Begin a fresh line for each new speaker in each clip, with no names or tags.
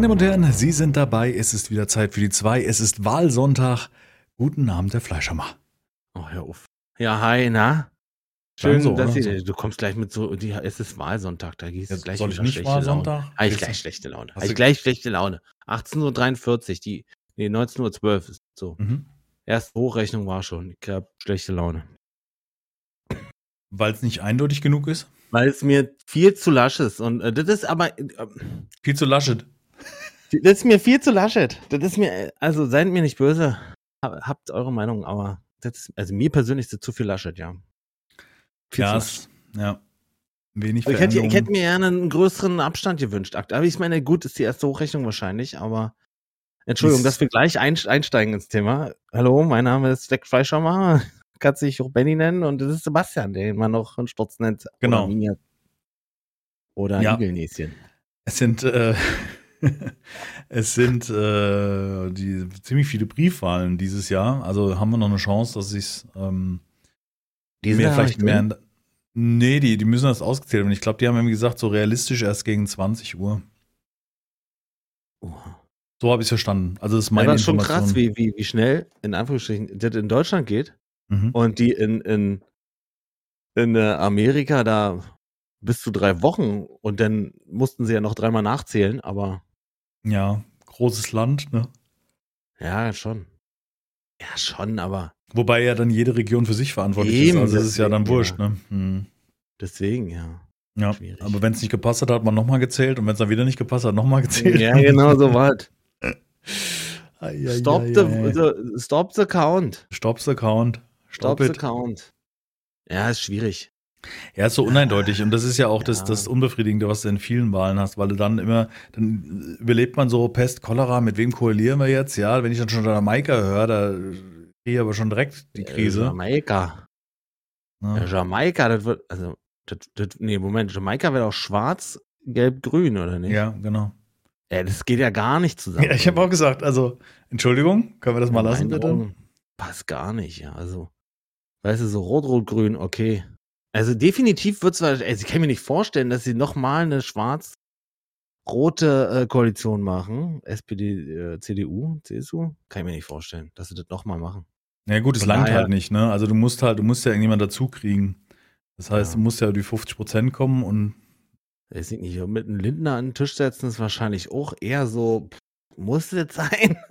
Meine Damen und Herren, Sie sind dabei. Es ist wieder Zeit für die zwei. Es ist Wahlsonntag. Guten Abend, der Fleischhammer.
Oh, hör auf. Ja, hi, na? Schön,
so,
dass? Sie, du kommst gleich mit so, die, es ist Wahlsonntag, da gehst du gleich
soll ich nicht
schlechte
Wahlsonntag?
Laune. Habe ich gleich schlechte Laune. Habe ich gleich schlechte Laune. 18.43 Uhr, die, nee, 19.12 Uhr ist so.
Mhm.
Erste Hochrechnung war schon. Ich habe schlechte Laune.
Weil es nicht eindeutig genug ist.
Weil es mir viel zu lasch ist. Und äh, das ist aber, äh,
Viel zu laschet.
das ist mir viel zu laschet. Das ist mir, äh, also seid mir nicht böse. Hab- Habt eure Meinung, aber das ist, also mir persönlich ist das zu viel laschet, ja. Viel
Ja,
zu
es, ja. Wenig
Ich hätte, ich hätte mir gerne einen größeren Abstand gewünscht. Aber ich meine, gut, ist die erste Hochrechnung wahrscheinlich, aber Entschuldigung, dass wir gleich einst- einsteigen ins Thema. Hallo, mein Name ist Jack Fleischhammer. Kann sich auch Benny nennen und das ist Sebastian, den man noch einen Sturz nennt.
Genau.
Oder, Miniat. oder
Ja.
Igelnäschen.
Es sind, äh, es sind äh, die, ziemlich viele Briefwahlen dieses Jahr. Also haben wir noch eine Chance, dass sich ähm,
Die
mehr vielleicht mehr. Nee, die, die müssen das ausgezählt werden. Ich glaube, die haben irgendwie gesagt, so realistisch erst gegen 20 Uhr. So habe ich es verstanden. Also das ist meine
Das ist schon krass, wie, wie, wie schnell, in Anführungsstrichen, das in Deutschland geht
Mhm.
und die in, in, in äh, Amerika da bis zu drei Wochen und dann mussten sie ja noch dreimal nachzählen, aber
Ja, großes Land, ne?
Ja, schon. Ja, schon, aber
Wobei ja dann jede Region für sich verantwortlich ist. Also es ist ja dann wurscht, ne? Hm.
deswegen, ja.
Ja,
Schwierig.
aber wenn es nicht gepasst hat, hat man nochmal gezählt und wenn es dann wieder nicht gepasst hat, nochmal gezählt.
Ja, genau so.
Ai, ai,
Stop, the, the, stop the count.
Stopp's Account.
Stop
Stop
the count. Ja, ist schwierig.
Ja, ist so uneindeutig und das ist ja auch das,
Ja.
das Unbefrigende, was du in vielen Wahlen hast, weil du dann immer, dann überlebt man so Pest, Cholera, mit wem koalieren wir jetzt? Ja, wenn ich dann schon Jamaika höre, da kriege ich aber schon direkt die
Äh,
Krise.
Jamaika. Ja,
Ja.
Jamaika, das wird, also, das, das, nee, Moment, Jamaika wird auch schwarz, gelb, grün, oder nicht?
ja, genau.
Ja, das geht ja gar nicht zusammen.
Ja, ich habe auch gesagt, also, Entschuldigung, können wir das mal lassen, bitte?
Augen Passt gar nicht, ja. Also, weißt du, so rot, rot, grün, okay. Also definitiv wird es, also ich kann mir nicht vorstellen, dass sie nochmal eine schwarz-rote äh, Koalition machen. SPD, äh, CDU, CSU. Kann ich mir nicht vorstellen, dass sie das nochmal machen.
Ja, gut, es langt halt nicht, ne? Also, du musst halt, du musst ja irgendjemand dazu kriegen. Das heißt,
Ja.
du musst ja die 50 Prozent kommen und
Weiß ich nicht, mit einem Lindner an den Tisch setzen ist wahrscheinlich auch eher so, muss das sein?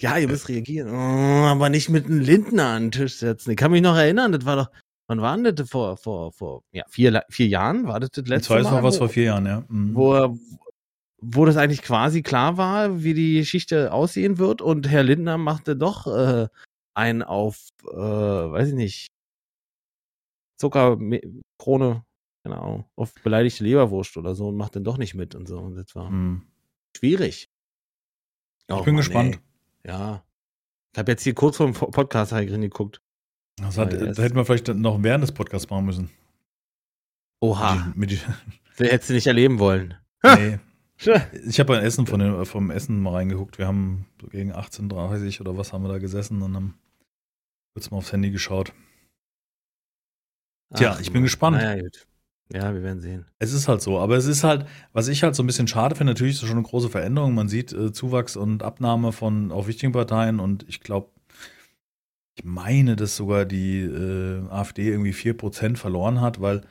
Ja, ihr müsst reagieren. Oh, aber nicht mit einem Lindner an den Tisch setzen. Ich kann mich noch erinnern, das war doch, wann war denn das? Vor, vor, vor, ja, vier, vier Jahren? War das das
jetzt
letzte
weiß
Mal?
noch was vor vier Jahren, ja. Mhm.
wo, wo das eigentlich quasi klar war, wie die Geschichte aussehen wird und Herr Lindner machte doch äh, einen auf, äh, weiß ich nicht, Zuckerkrone, keine Ahnung, auf beleidigte Leberwurst oder so und macht dann doch nicht mit und so. Und das war
Mhm.
schwierig.
Ich
Och,
bin
Mann,
gespannt.
ey. Ja. Ich habe jetzt hier kurz vor dem Po- Podcast geguckt.
Das, hat, das
das-
hätten wir vielleicht noch während des Podcasts machen müssen.
Oha,
Mit, die-
wer hätte es nicht erleben wollen?
nee. Ich habe beim Essen von dem, vom Essen mal reingeguckt. Wir haben so gegen 18.30 oder was haben wir da gesessen und haben kurz mal aufs Handy geschaut. Tja,
Ach,
ich bin
Mann.
gespannt.
Naja, gut. Ja, wir werden sehen.
Es ist halt so, aber es ist halt, was ich halt so ein bisschen schade finde, natürlich ist es schon eine große Veränderung. Man sieht äh, Zuwachs und Abnahme von auch wichtigen Parteien und ich glaube, ich meine, dass sogar die äh, AfD irgendwie 4% verloren hat, weil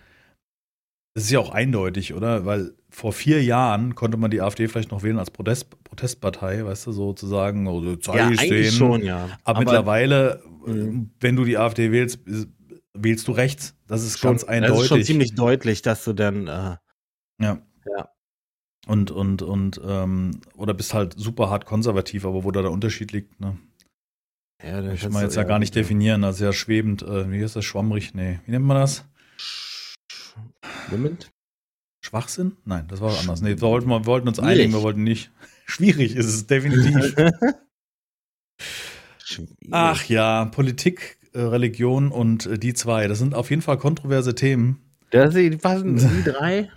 es ist ja auch eindeutig, oder? Weil vor vier Jahren konnte man die AfD vielleicht noch wählen als Protest, Protestpartei, weißt du, sozusagen, also
Ja,
zeige ich
eigentlich
denen.
schon, ja.
Aber, mittlerweile, äh,
Mhm.
wenn du die AfD wählst, ist- wählst du rechts. Das ist
schon,
ganz eindeutig.
Das ist schon ziemlich deutlich, dass du dann, äh,
Ja.
Ja.
Und, und, und, ähm, oder bist halt super hart konservativ, aber wo da der Unterschied liegt, ne?
ja, kannst
mal
du-
jetzt ja gar nicht definieren, also ja schwebend, äh, wie heißt das, schwammrig? Nee, wie nennt man das?
Moment.
Schwachsinn? Nein, das war anders. Nee, wir wollten, wir wollten uns
Schwierig.
einigen, wir wollten nicht. Schwierig ist es definitiv. Ach ja, Politik, äh, Religion und äh, die zwei, das sind auf jeden Fall kontroverse Themen.
Das, die passen die drei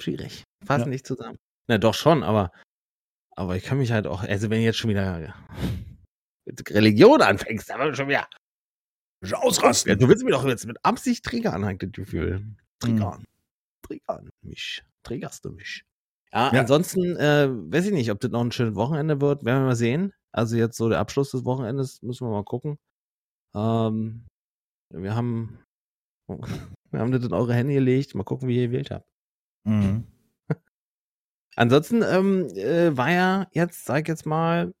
schwierig. Passen
Ja.
nicht zusammen. Na doch schon, aber, aber ich kann mich halt auch, also wenn jetzt schon wieder mit Religion anfängst, aber schon wieder.
Ausrasten.
Ja, du willst mir doch jetzt mit Absicht Träger anhängen, das Gefühl. Triggern. Triggern mich. Triggerst du mich. Ja,
Ja.
ansonsten äh, weiß ich nicht, ob das noch ein schönes Wochenende wird. Werden wir mal sehen. Also jetzt so der Abschluss des Wochenendes, müssen wir mal gucken. Ähm, wir haben wir haben das in eure Hände gelegt. Mal gucken, wie ihr gewählt habt.
Mhm.
Ansonsten ähm, äh, war ja jetzt, sag jetzt mal,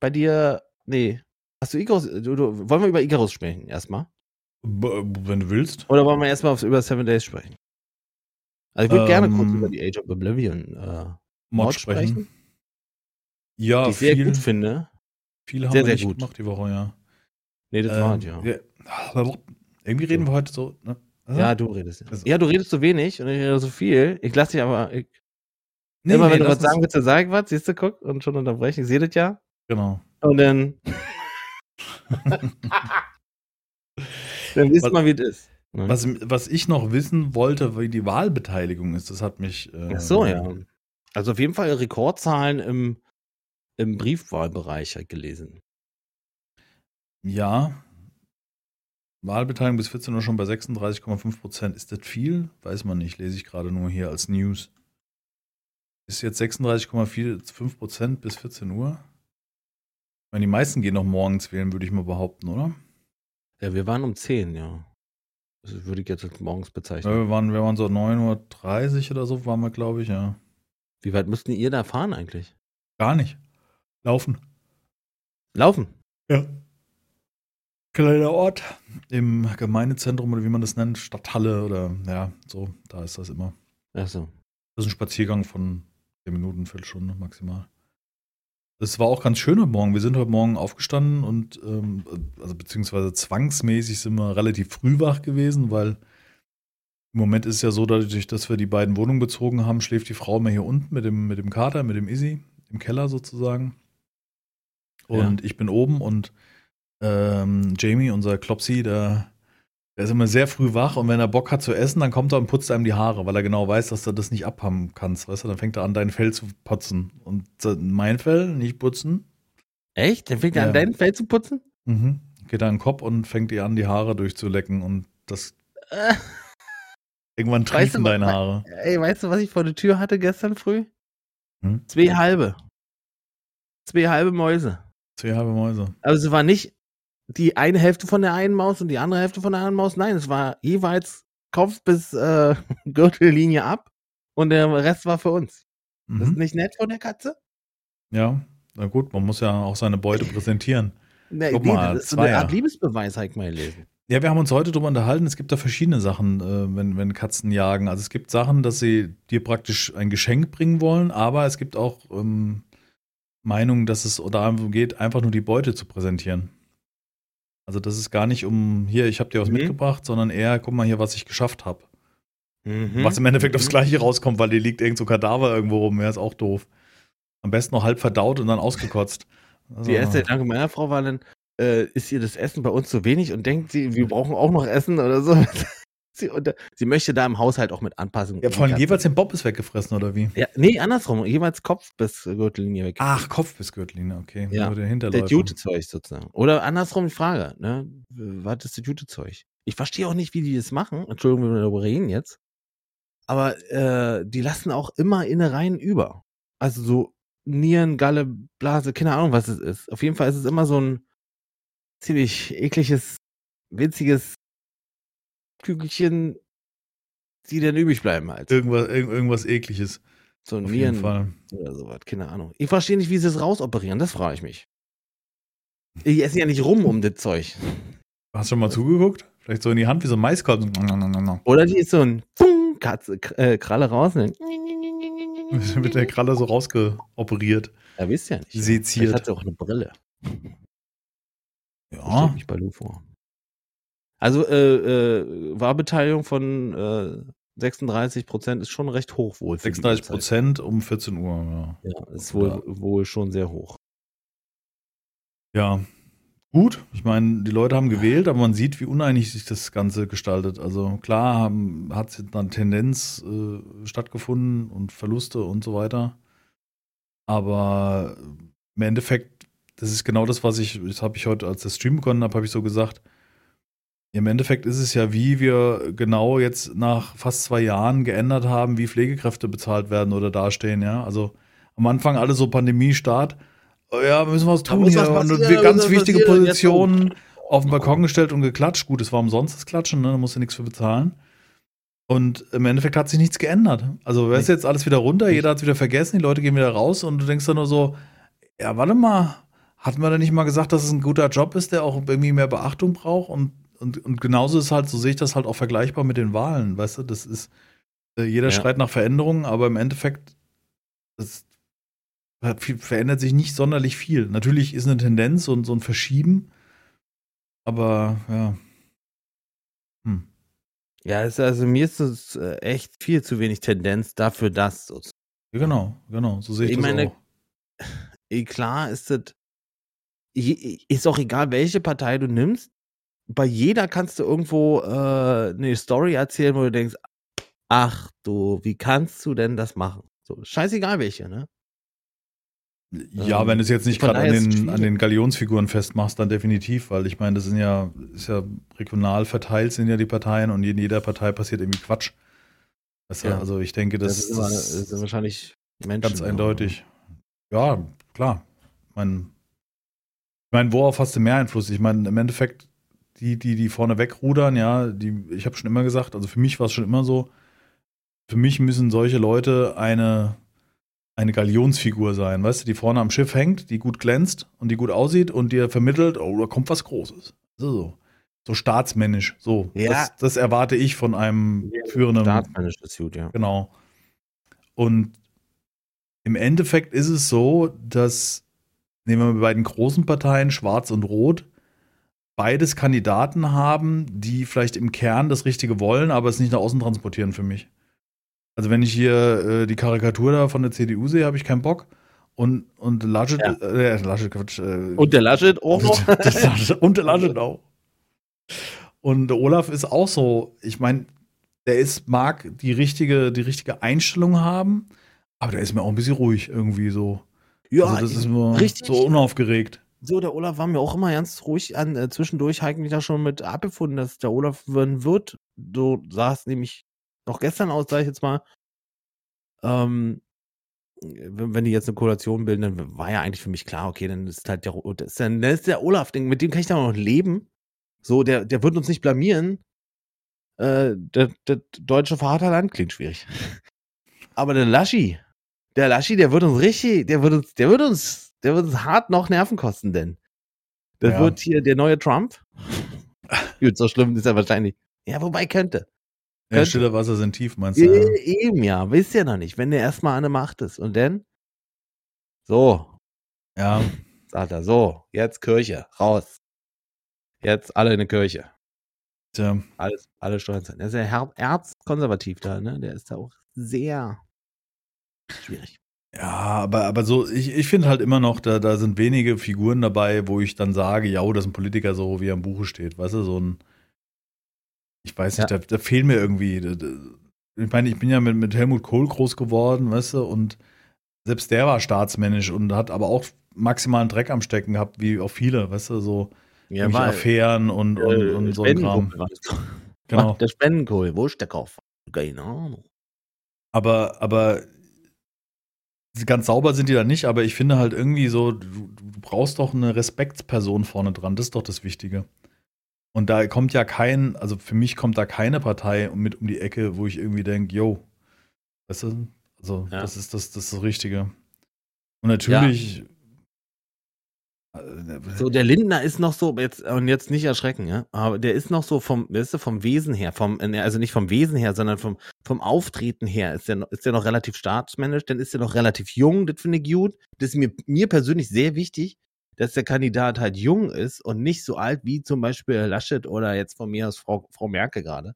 bei dir, nee, hast du Icarus, du, du, wollen wir über Icarus sprechen erstmal?
B- Wenn du willst.
Oder wollen wir erstmal über Seven Days sprechen? Also ich würde gerne kurz
Ähm,
über die Age of Oblivion äh,
Mod sprechen.
sprechen?
Ja,
die ich sehr
viel,
gut finde.
viel haben
Sehr,
wir
sehr gut.
gemacht die Woche, ja.
Nee, das
Ähm,
war ja.
irgendwie reden wir heute so. Ne?
Ja, du redest.
Also-
Ja, du redest so wenig und ich rede so viel. Ich lasse dich aber. Ich,
Nee,
immer
nee,
wenn du was sagen willst, dann sag ich was. Siehst du, guck und schon unterbrechen. Ich sehe das ja.
Genau.
Und dann. dann wisst man, wie es ist. Ne?
Was, was ich noch wissen wollte, wie die Wahlbeteiligung ist, das hat mich. Äh,
Ach so, ja. Also auf jeden Fall Rekordzahlen im, im Briefwahlbereich halt gelesen.
Ja. Wahlbeteiligung bis 14 Uhr schon bei 36,5 Prozent. Ist das viel? Weiß man nicht. Lese ich gerade nur hier als News. Ist jetzt 36,5 Prozent bis 14 Uhr? Ich meine, die meisten gehen noch morgens wählen, würde ich mal behaupten, oder?
Ja, wir waren um 10, ja. Das würde ich jetzt als morgens
Ja,
bezeichnen.
wir, waren, wir waren so 9.30 Uhr oder so, waren wir, glaube ich, ja.
Wie weit müssten ihr da fahren eigentlich?
Gar nicht. Laufen.
Laufen.
Ja. Kleiner Ort im Gemeindezentrum oder wie man das nennt, Stadthalle oder ja, so, da ist das immer.
Ach so.
Das ist ein Spaziergang von 10 Minuten, Viertelstunde maximal. Es war auch ganz schön heute Morgen. Wir sind heute Morgen aufgestanden und, ähm, also beziehungsweise zwangsmäßig sind wir relativ früh wach gewesen, weil im Moment ist es ja so, dadurch, dass wir die beiden Wohnungen bezogen haben, schläft die Frau mehr hier unten mit dem, mit dem Kater, mit dem Izzy, im Keller sozusagen. Und ich bin oben und ähm, Jamie, unser Klopsi, der, der ist immer sehr früh wach und wenn er Bock hat zu essen, dann kommt er und putzt einem die Haare, weil er genau weiß, dass du das nicht abhaben kannst, weißt du? Dann fängt er an, dein Fell zu putzen. Und mein Fell nicht putzen.
Echt? Dann fängt er
Ja.
an, dein Feld zu putzen?
Mhm. Geht er in den Kopf und fängt ihr an, die Haare durchzulecken und das
Äh,
irgendwann
Weißt
triefen
du,
deine Haare.
ey, weißt du, was ich vor der Tür hatte gestern früh?
Hm?
Zwei halbe. Zwei halbe Mäuse.
Zwei halbe Mäuse.
Also es war nicht die eine Hälfte von der einen Maus und die andere Hälfte von der anderen Maus. Nein, es war jeweils Kopf bis äh, Gürtellinie ab und der Rest war für uns. Das ist
Mhm.
nicht nett von der Katze?
Ja, na gut, man muss ja auch seine Beute präsentieren.
Nee,
Guck
nee,
mal,
das ist so eine. Art Liebesbeweis, habe ich mal gelesen.
Ja, wir haben uns heute darüber unterhalten. Es gibt da verschiedene Sachen, äh, wenn, wenn Katzen jagen. Also es gibt Sachen, dass sie dir praktisch ein Geschenk bringen wollen, aber es gibt auch ähm, Meinungen, dass es darum geht, einfach nur die Beute zu präsentieren. Also das ist gar nicht um, hier, ich habe dir was
Mhm.
mitgebracht, sondern eher, guck mal hier, was ich geschafft habe.
Mhm.
Was im Endeffekt aufs
Mhm.
Gleiche rauskommt, weil dir liegt irgend so Kadaver irgendwo rum. Ja, ist auch doof. Am besten noch halb verdaut und dann ausgekotzt. Also,
Die erste Gedanke meiner Frau war dann, äh, ist ihr das Essen bei uns zu wenig und denkt sie, wir brauchen auch noch Essen oder so. Sie, unter, sie möchte da im Haushalt auch mit Anpassungen.
ja, vor allem
umgehen.
jeweils den Bob ist weggefressen, oder wie?
Ja, nee, andersrum. Jeweils Kopf bis Gürtellinie weg.
Ach, Kopf bis Gürtellinie, okay.
Ja,
Nur der.
Jutezeug sozusagen. Oder andersrum die Frage, ne? Was ist das Jutezeug? Ich verstehe auch nicht, wie die das machen. Entschuldigung, wenn wir darüber reden jetzt. Aber äh, die lassen auch immer Innereien über. Also so Nieren, Galle, Blase, keine Ahnung, was es ist. Auf jeden Fall ist es immer so ein ziemlich ekliges, winziges Kügelchen, die dann übrig bleiben halt.
Irgendwas, irg- irgendwas ekliges.
So
Auf jeden
Nieren
Fall.
oder sowas, keine Ahnung. Ich verstehe nicht, wie sie es rausoperieren, das frage ich mich. Die essen ja nicht rum um das Zeug.
Hast du schon mal zugeguckt? Vielleicht so in die Hand wie so ein Maiskolben.
Oder die ist so ein Pung, Katze, äh, Kralle raus.
Mit der Kralle so rausgeoperiert.
ja, wisst ja nicht.
Seziert.
Vielleicht hat sie auch eine Brille.
Ja.
Mich bei Lu vor. Also, äh, äh, Wahlbeteiligung von äh, 36 Prozent ist schon recht hoch wohl. für die
36
Uhrzeit.
Prozent um 14 Uhr. Ja.
Ja, ist wohl,
Ja.
wohl schon sehr hoch.
ja. Gut, ich meine, die Leute haben gewählt, aber man sieht, wie uneinig sich das Ganze gestaltet. Also klar hat dann Tendenz äh, stattgefunden und Verluste und so weiter. Aber im Endeffekt, das ist genau das, was ich, das habe ich heute, als der Stream begonnen habe, habe ich so gesagt, Im Endeffekt ist es ja, wie wir genau jetzt nach fast zwei Jahren geändert haben, wie Pflegekräfte bezahlt werden oder dastehen, ja. Also am Anfang alle so Pandemie-Start. Oh ja, müssen wir was tun
was
und
passieren,
wir ganz wichtige. Positionen auf den Balkon gestellt und geklatscht. Gut, es war umsonst das Klatschen, ne? da musst du nichts für bezahlen. Und im Endeffekt hat sich nichts geändert. Also, weißt du, jetzt alles wieder runter, jeder hat es wieder vergessen, die Leute gehen wieder raus und du denkst dann nur so, ja, warte mal, hatten wir da nicht mal gesagt, dass es ein guter Job ist, der auch irgendwie mehr Beachtung braucht? Und, und, und genauso ist halt, so sehe ich das halt auch vergleichbar mit den Wahlen, weißt du, das ist, äh, jeder
Ja.
schreit nach Veränderungen, aber im Endeffekt, das verändert sich nicht sonderlich viel. Natürlich ist eine Tendenz und so ein Verschieben, aber ja. Hm.
Ja, es, also mir ist es äh, echt viel zu wenig Tendenz dafür, dass so.
Ja, genau, genau, so sehe ich,
Ich
das
meine,
auch.
Eh, Klar ist das, ist auch egal, welche Partei du nimmst. Bei jeder kannst du irgendwo äh, eine Story erzählen, wo du denkst, ach du, wie kannst du denn das machen? So, scheißegal welche, ne?
Ja,
Ähm,
wenn du es jetzt nicht gerade an den, an den Galionsfiguren festmachst, dann definitiv, weil ich meine, das sind ja, ist ja regional verteilt sind ja die Parteien und in jeder Partei passiert irgendwie Quatsch. Weißt du,
Ja.
also ich denke, das,
Das, ist, immer,
das
sind wahrscheinlich Menschen.
ganz eindeutig. Ja, klar. Ich meine, ich meine, worauf hast du mehr Einfluss? Ich meine, im Endeffekt, die, die, die vorne wegrudern, ja, die, ich habe schon immer gesagt, also für mich war es schon immer so, für mich müssen solche Leute eine, eine Galionsfigur sein, weißt du, die vorne am Schiff hängt, die gut glänzt und die gut aussieht und dir vermittelt, oh, da kommt was Großes. So, so. so staatsmännisch, so.
Ja.
Das, das erwarte ich von einem führenden
Staatsmännisches Gut, ja.
Genau. Und im Endeffekt ist es so, dass, nehmen wir mal bei den großen Parteien, Schwarz und Rot, beides Kandidaten haben, die vielleicht im Kern das Richtige wollen, aber es nicht nach außen transportieren für mich. Also wenn ich hier äh, die Karikatur da von der CDU sehe, habe ich keinen Bock. Und, und Laschet,
Ja.
äh, Laschet, Quatsch, äh,
Und der Laschet auch noch?
und der Laschet auch. Und Olaf ist auch so, ich meine, der ist, mag die richtige, die richtige Einstellung haben, aber der ist mir auch ein bisschen ruhig irgendwie so.
ja,
also das ist immer
richtig.
so unaufgeregt.
So, der Olaf war mir auch immer ganz ruhig an. Äh, zwischendurch habe ich mich da schon mit abgefunden, dass der Olaf werden wird. So sah es nämlich noch gestern aus, sag ich jetzt mal. Ähm, wenn, wenn die jetzt eine Koalition bilden, dann war ja eigentlich für mich klar, okay, dann ist halt der, das ist dann, dann ist der Olaf, mit dem kann ich dann noch leben. So, der, der wird uns nicht blamieren. Äh, der, der deutsche Vaterland klingt schwierig. Aber der Laschi, der Laschi, der wird uns richtig, der wird uns, der wird uns, der wird uns hart noch Nerven kosten, denn. Das
Ja.
wird hier der neue Trump. Gut, so schlimm ist er wahrscheinlich. Ja, wobei könnte.
Ja,
Könnte.
stille Wasser sind tief, meinst du?
E
Ja.
eben ja, wisst ihr noch nicht, wenn der erstmal an der Macht ist. Und dann? So,
ja.
sagt er, so, jetzt Kirche, raus. Jetzt alle in die Kirche.
Tja.
Alles, alle Steuern zahlen. Der ist ja erzkonservativ da, ne? Der ist da auch sehr schwierig.
Ja, aber, aber so, ich, ich finde halt immer noch, da, da sind wenige Figuren dabei, wo ich dann sage, ja, das ist ein Politiker, so wie er im Buche steht. Weißt du, so ein, ich weiß nicht, da, da fehlen mir irgendwie. da- Ich meine, ich bin ja mit, mit Helmut Kohl groß geworden, weißt du, und selbst der war staatsmännisch und hat aber auch maximalen Dreck am Stecken gehabt, wie auch viele, weißt du, so
Ja,
irgendwelche Affären und, und,
äh,
und so ein Kram.
War.
Genau.
Der Spendenkohl, wo ist der Kauf? Keine Ahnung.
Aber, aber ganz sauber sind die da nicht, aber ich finde halt irgendwie so, du, du brauchst doch eine Respektsperson vorne dran, das ist doch das Wichtige. Und da kommt ja kein, also für mich kommt da keine Partei mit um die Ecke, wo ich irgendwie denke, yo, weißt du, also
Ja.
das ist das, das ist das Richtige. Und natürlich, äh,
So, der Lindner ist noch so, jetzt, und jetzt nicht erschrecken, ja, aber der ist noch so vom, weißt du, vom Wesen her, vom, also nicht vom Wesen her, sondern vom, vom Auftreten her, ist der, noch- ist der noch relativ staatsmännisch, dann ist er noch relativ jung, das finde ich gut. Das ist mir, mir persönlich sehr wichtig, dass der Kandidat halt jung ist und nicht so alt wie zum Beispiel Laschet oder jetzt von mir aus Frau, Frau Merkel gerade.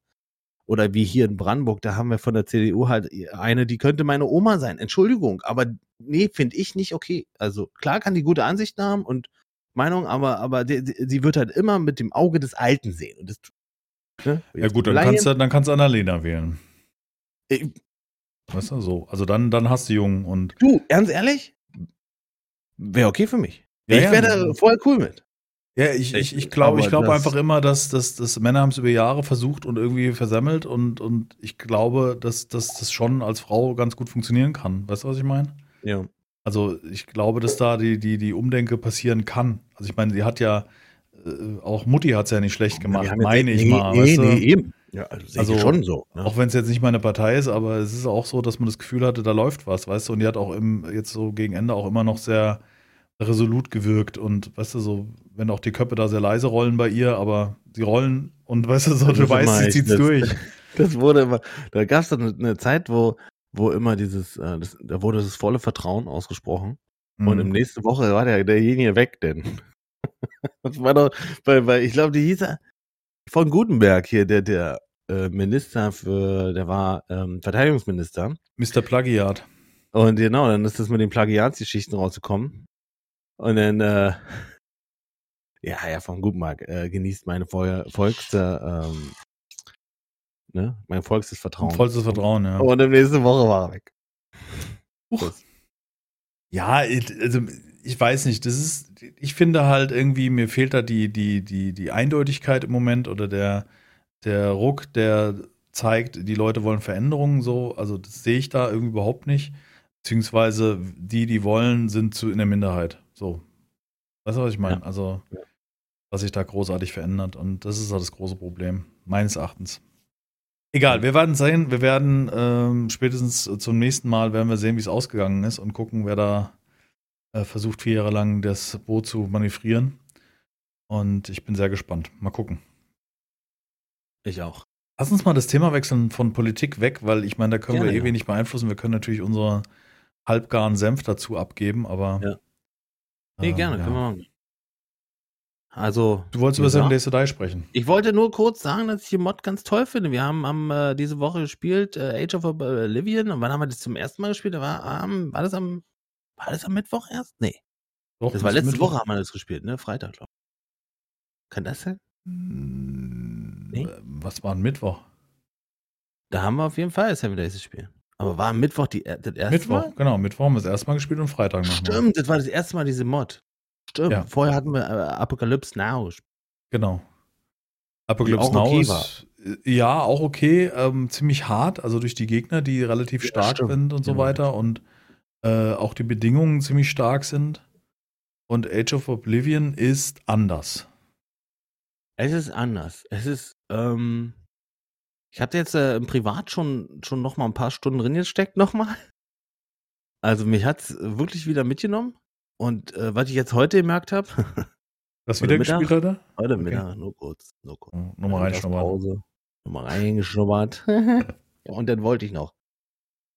Oder wie hier in Brandenburg, da haben wir von der CDU halt eine, die könnte meine Oma sein. Entschuldigung, aber nee, finde ich nicht okay. Also klar kann die gute Ansichten haben und Meinung, aber, aber die, die, sie wird halt immer mit dem Auge des Alten sehen. Und das, ne?
ja gut, dann kannst du, dann kannst du Annalena wählen.
Äh,
Weißt du, so. Also dann, dann hast du Jung und
Du, ganz ehrlich? Wäre okay für mich.
Ja,
ich
ja.
wäre da voll cool mit.
Ja, ich, ich,
Ich
glaube ich
das-
einfach immer, dass, dass, dass Männer haben es über Jahre versucht und irgendwie versemmelt und, und ich glaube, dass, dass das schon als Frau ganz gut funktionieren kann. Weißt du, was ich meine?
Ja.
Also ich glaube, dass da die, die, die Umdenke passieren kann. Also ich meine, die hat ja, äh, auch Mutti hat es ja nicht schlecht gemacht,
jetzt-
meine ich
nee,
mal.
Nee,
weißt du?
nee, eben. Ja, also,
Also,
schon so. Ne?
Auch wenn es jetzt nicht meine Partei ist, aber es ist auch so, dass man das Gefühl hatte, da läuft was, weißt du? Und die hat auch im, jetzt so gegen Ende auch immer noch sehr resolut gewirkt und weißt du, so, wenn auch die Köpfe da sehr leise rollen bei ihr, aber sie rollen und weißt du, so,
Das
du weißt, sie zieht's
das-
durch.
Das wurde immer, da gab es dann eine, Zeit, wo, wo immer dieses, äh, das, da wurde das volle Vertrauen ausgesprochen. Und im
Mhm.
nächste Woche war der, derjenige weg, denn. das war doch, weil, weil ich glaube, die hieß er von Gutenberg hier, der, der äh, Minister für, der war ähm, Verteidigungsminister.
Mr. Plagiat.
Und genau, dann ist das mit den Plagiatsgeschichten rausgekommen. Und dann, äh, ja, ja, von Gutenberg, äh, genießt meine Vol vollste, ähm, ne, mein vollstes Vertrauen.
Vollstes Vertrauen, ja.
Und der nächsten Woche war er weg. Das-
Ja, also ich weiß nicht, das ist, ich finde halt irgendwie, mir fehlt da die, die, die, die Eindeutigkeit im Moment oder der, der Ruck, der zeigt, die Leute wollen Veränderungen so, also das sehe ich da irgendwie überhaupt nicht. Beziehungsweise die, die wollen, sind zu in der Minderheit. So. Weißt du, was ich meine?
Ja.
Also, was sich da großartig verändert. Und das ist halt das große Problem, meines Erachtens. Egal, wir werden sehen, wir werden ähm, spätestens zum nächsten Mal werden wir sehen, wie es ausgegangen ist und gucken, wer da äh, versucht, vier Jahre lang das Boot zu manövrieren. Und ich bin sehr gespannt. Mal gucken.
Ich auch.
Lass uns mal das Thema wechseln von Politik weg, weil ich meine, da können
Gerne,
wir eh
ja.
wenig beeinflussen. Wir können natürlich unsere halbgaren Senf dazu abgeben, aber.
Ja. Nee,
äh,
gerne,
ja.
können wir machen. Also,
Du wolltest über Seven Days to Die sprechen.
Ich wollte nur kurz sagen, dass ich die Mod ganz toll finde. Wir haben am, äh, diese Woche gespielt äh, Age of Oblivion. Und wann haben wir das zum ersten Mal gespielt? War, am, war das am war das am Mittwoch erst? Nee.
Doch,
Das war letzte
Mittwoch.
Woche haben wir das gespielt, ne? Freitag, glaube ich. Kann das sein?
Mm,
Nee.
äh, Was war ein Mittwoch?
Da haben wir auf jeden Fall Seven Days gespielt. Aber war Mittwoch die, das erste
Mittwoch,
Mal?
genau. Mittwoch haben wir das erste Mal gespielt und Freitag nochmal.
Stimmt, das war das erste Mal diese Mod. Stimmt.
Ja.
Vorher hatten wir äh, Apocalypse Now. gespielt.
Genau. Apocalypse
auch
Now
okay
ist, äh, ja, auch okay, ähm, ziemlich hart, also durch die Gegner, die relativ
Ja,
stark
stimmt.
sind und so
Genau.
weiter und äh, auch die Bedingungen ziemlich stark sind. Und Age of Oblivion ist anders.
Es ist anders. Es ist, ähm, ich hatte jetzt äh, im Privat schon, schon noch mal ein paar Stunden drin gesteckt nochmal. Also mich hat's wirklich wieder mitgenommen. Und äh, was ich jetzt heute gemerkt habe,
Was wieder
Mittag?
gespielt heute?
heute
Okay.
Mittag, nur kurz, nur kurz.
Oh, Nochmal reinschnuppern.
Pause, nochmal reingeschnuppert. ja, und dann wollte ich noch.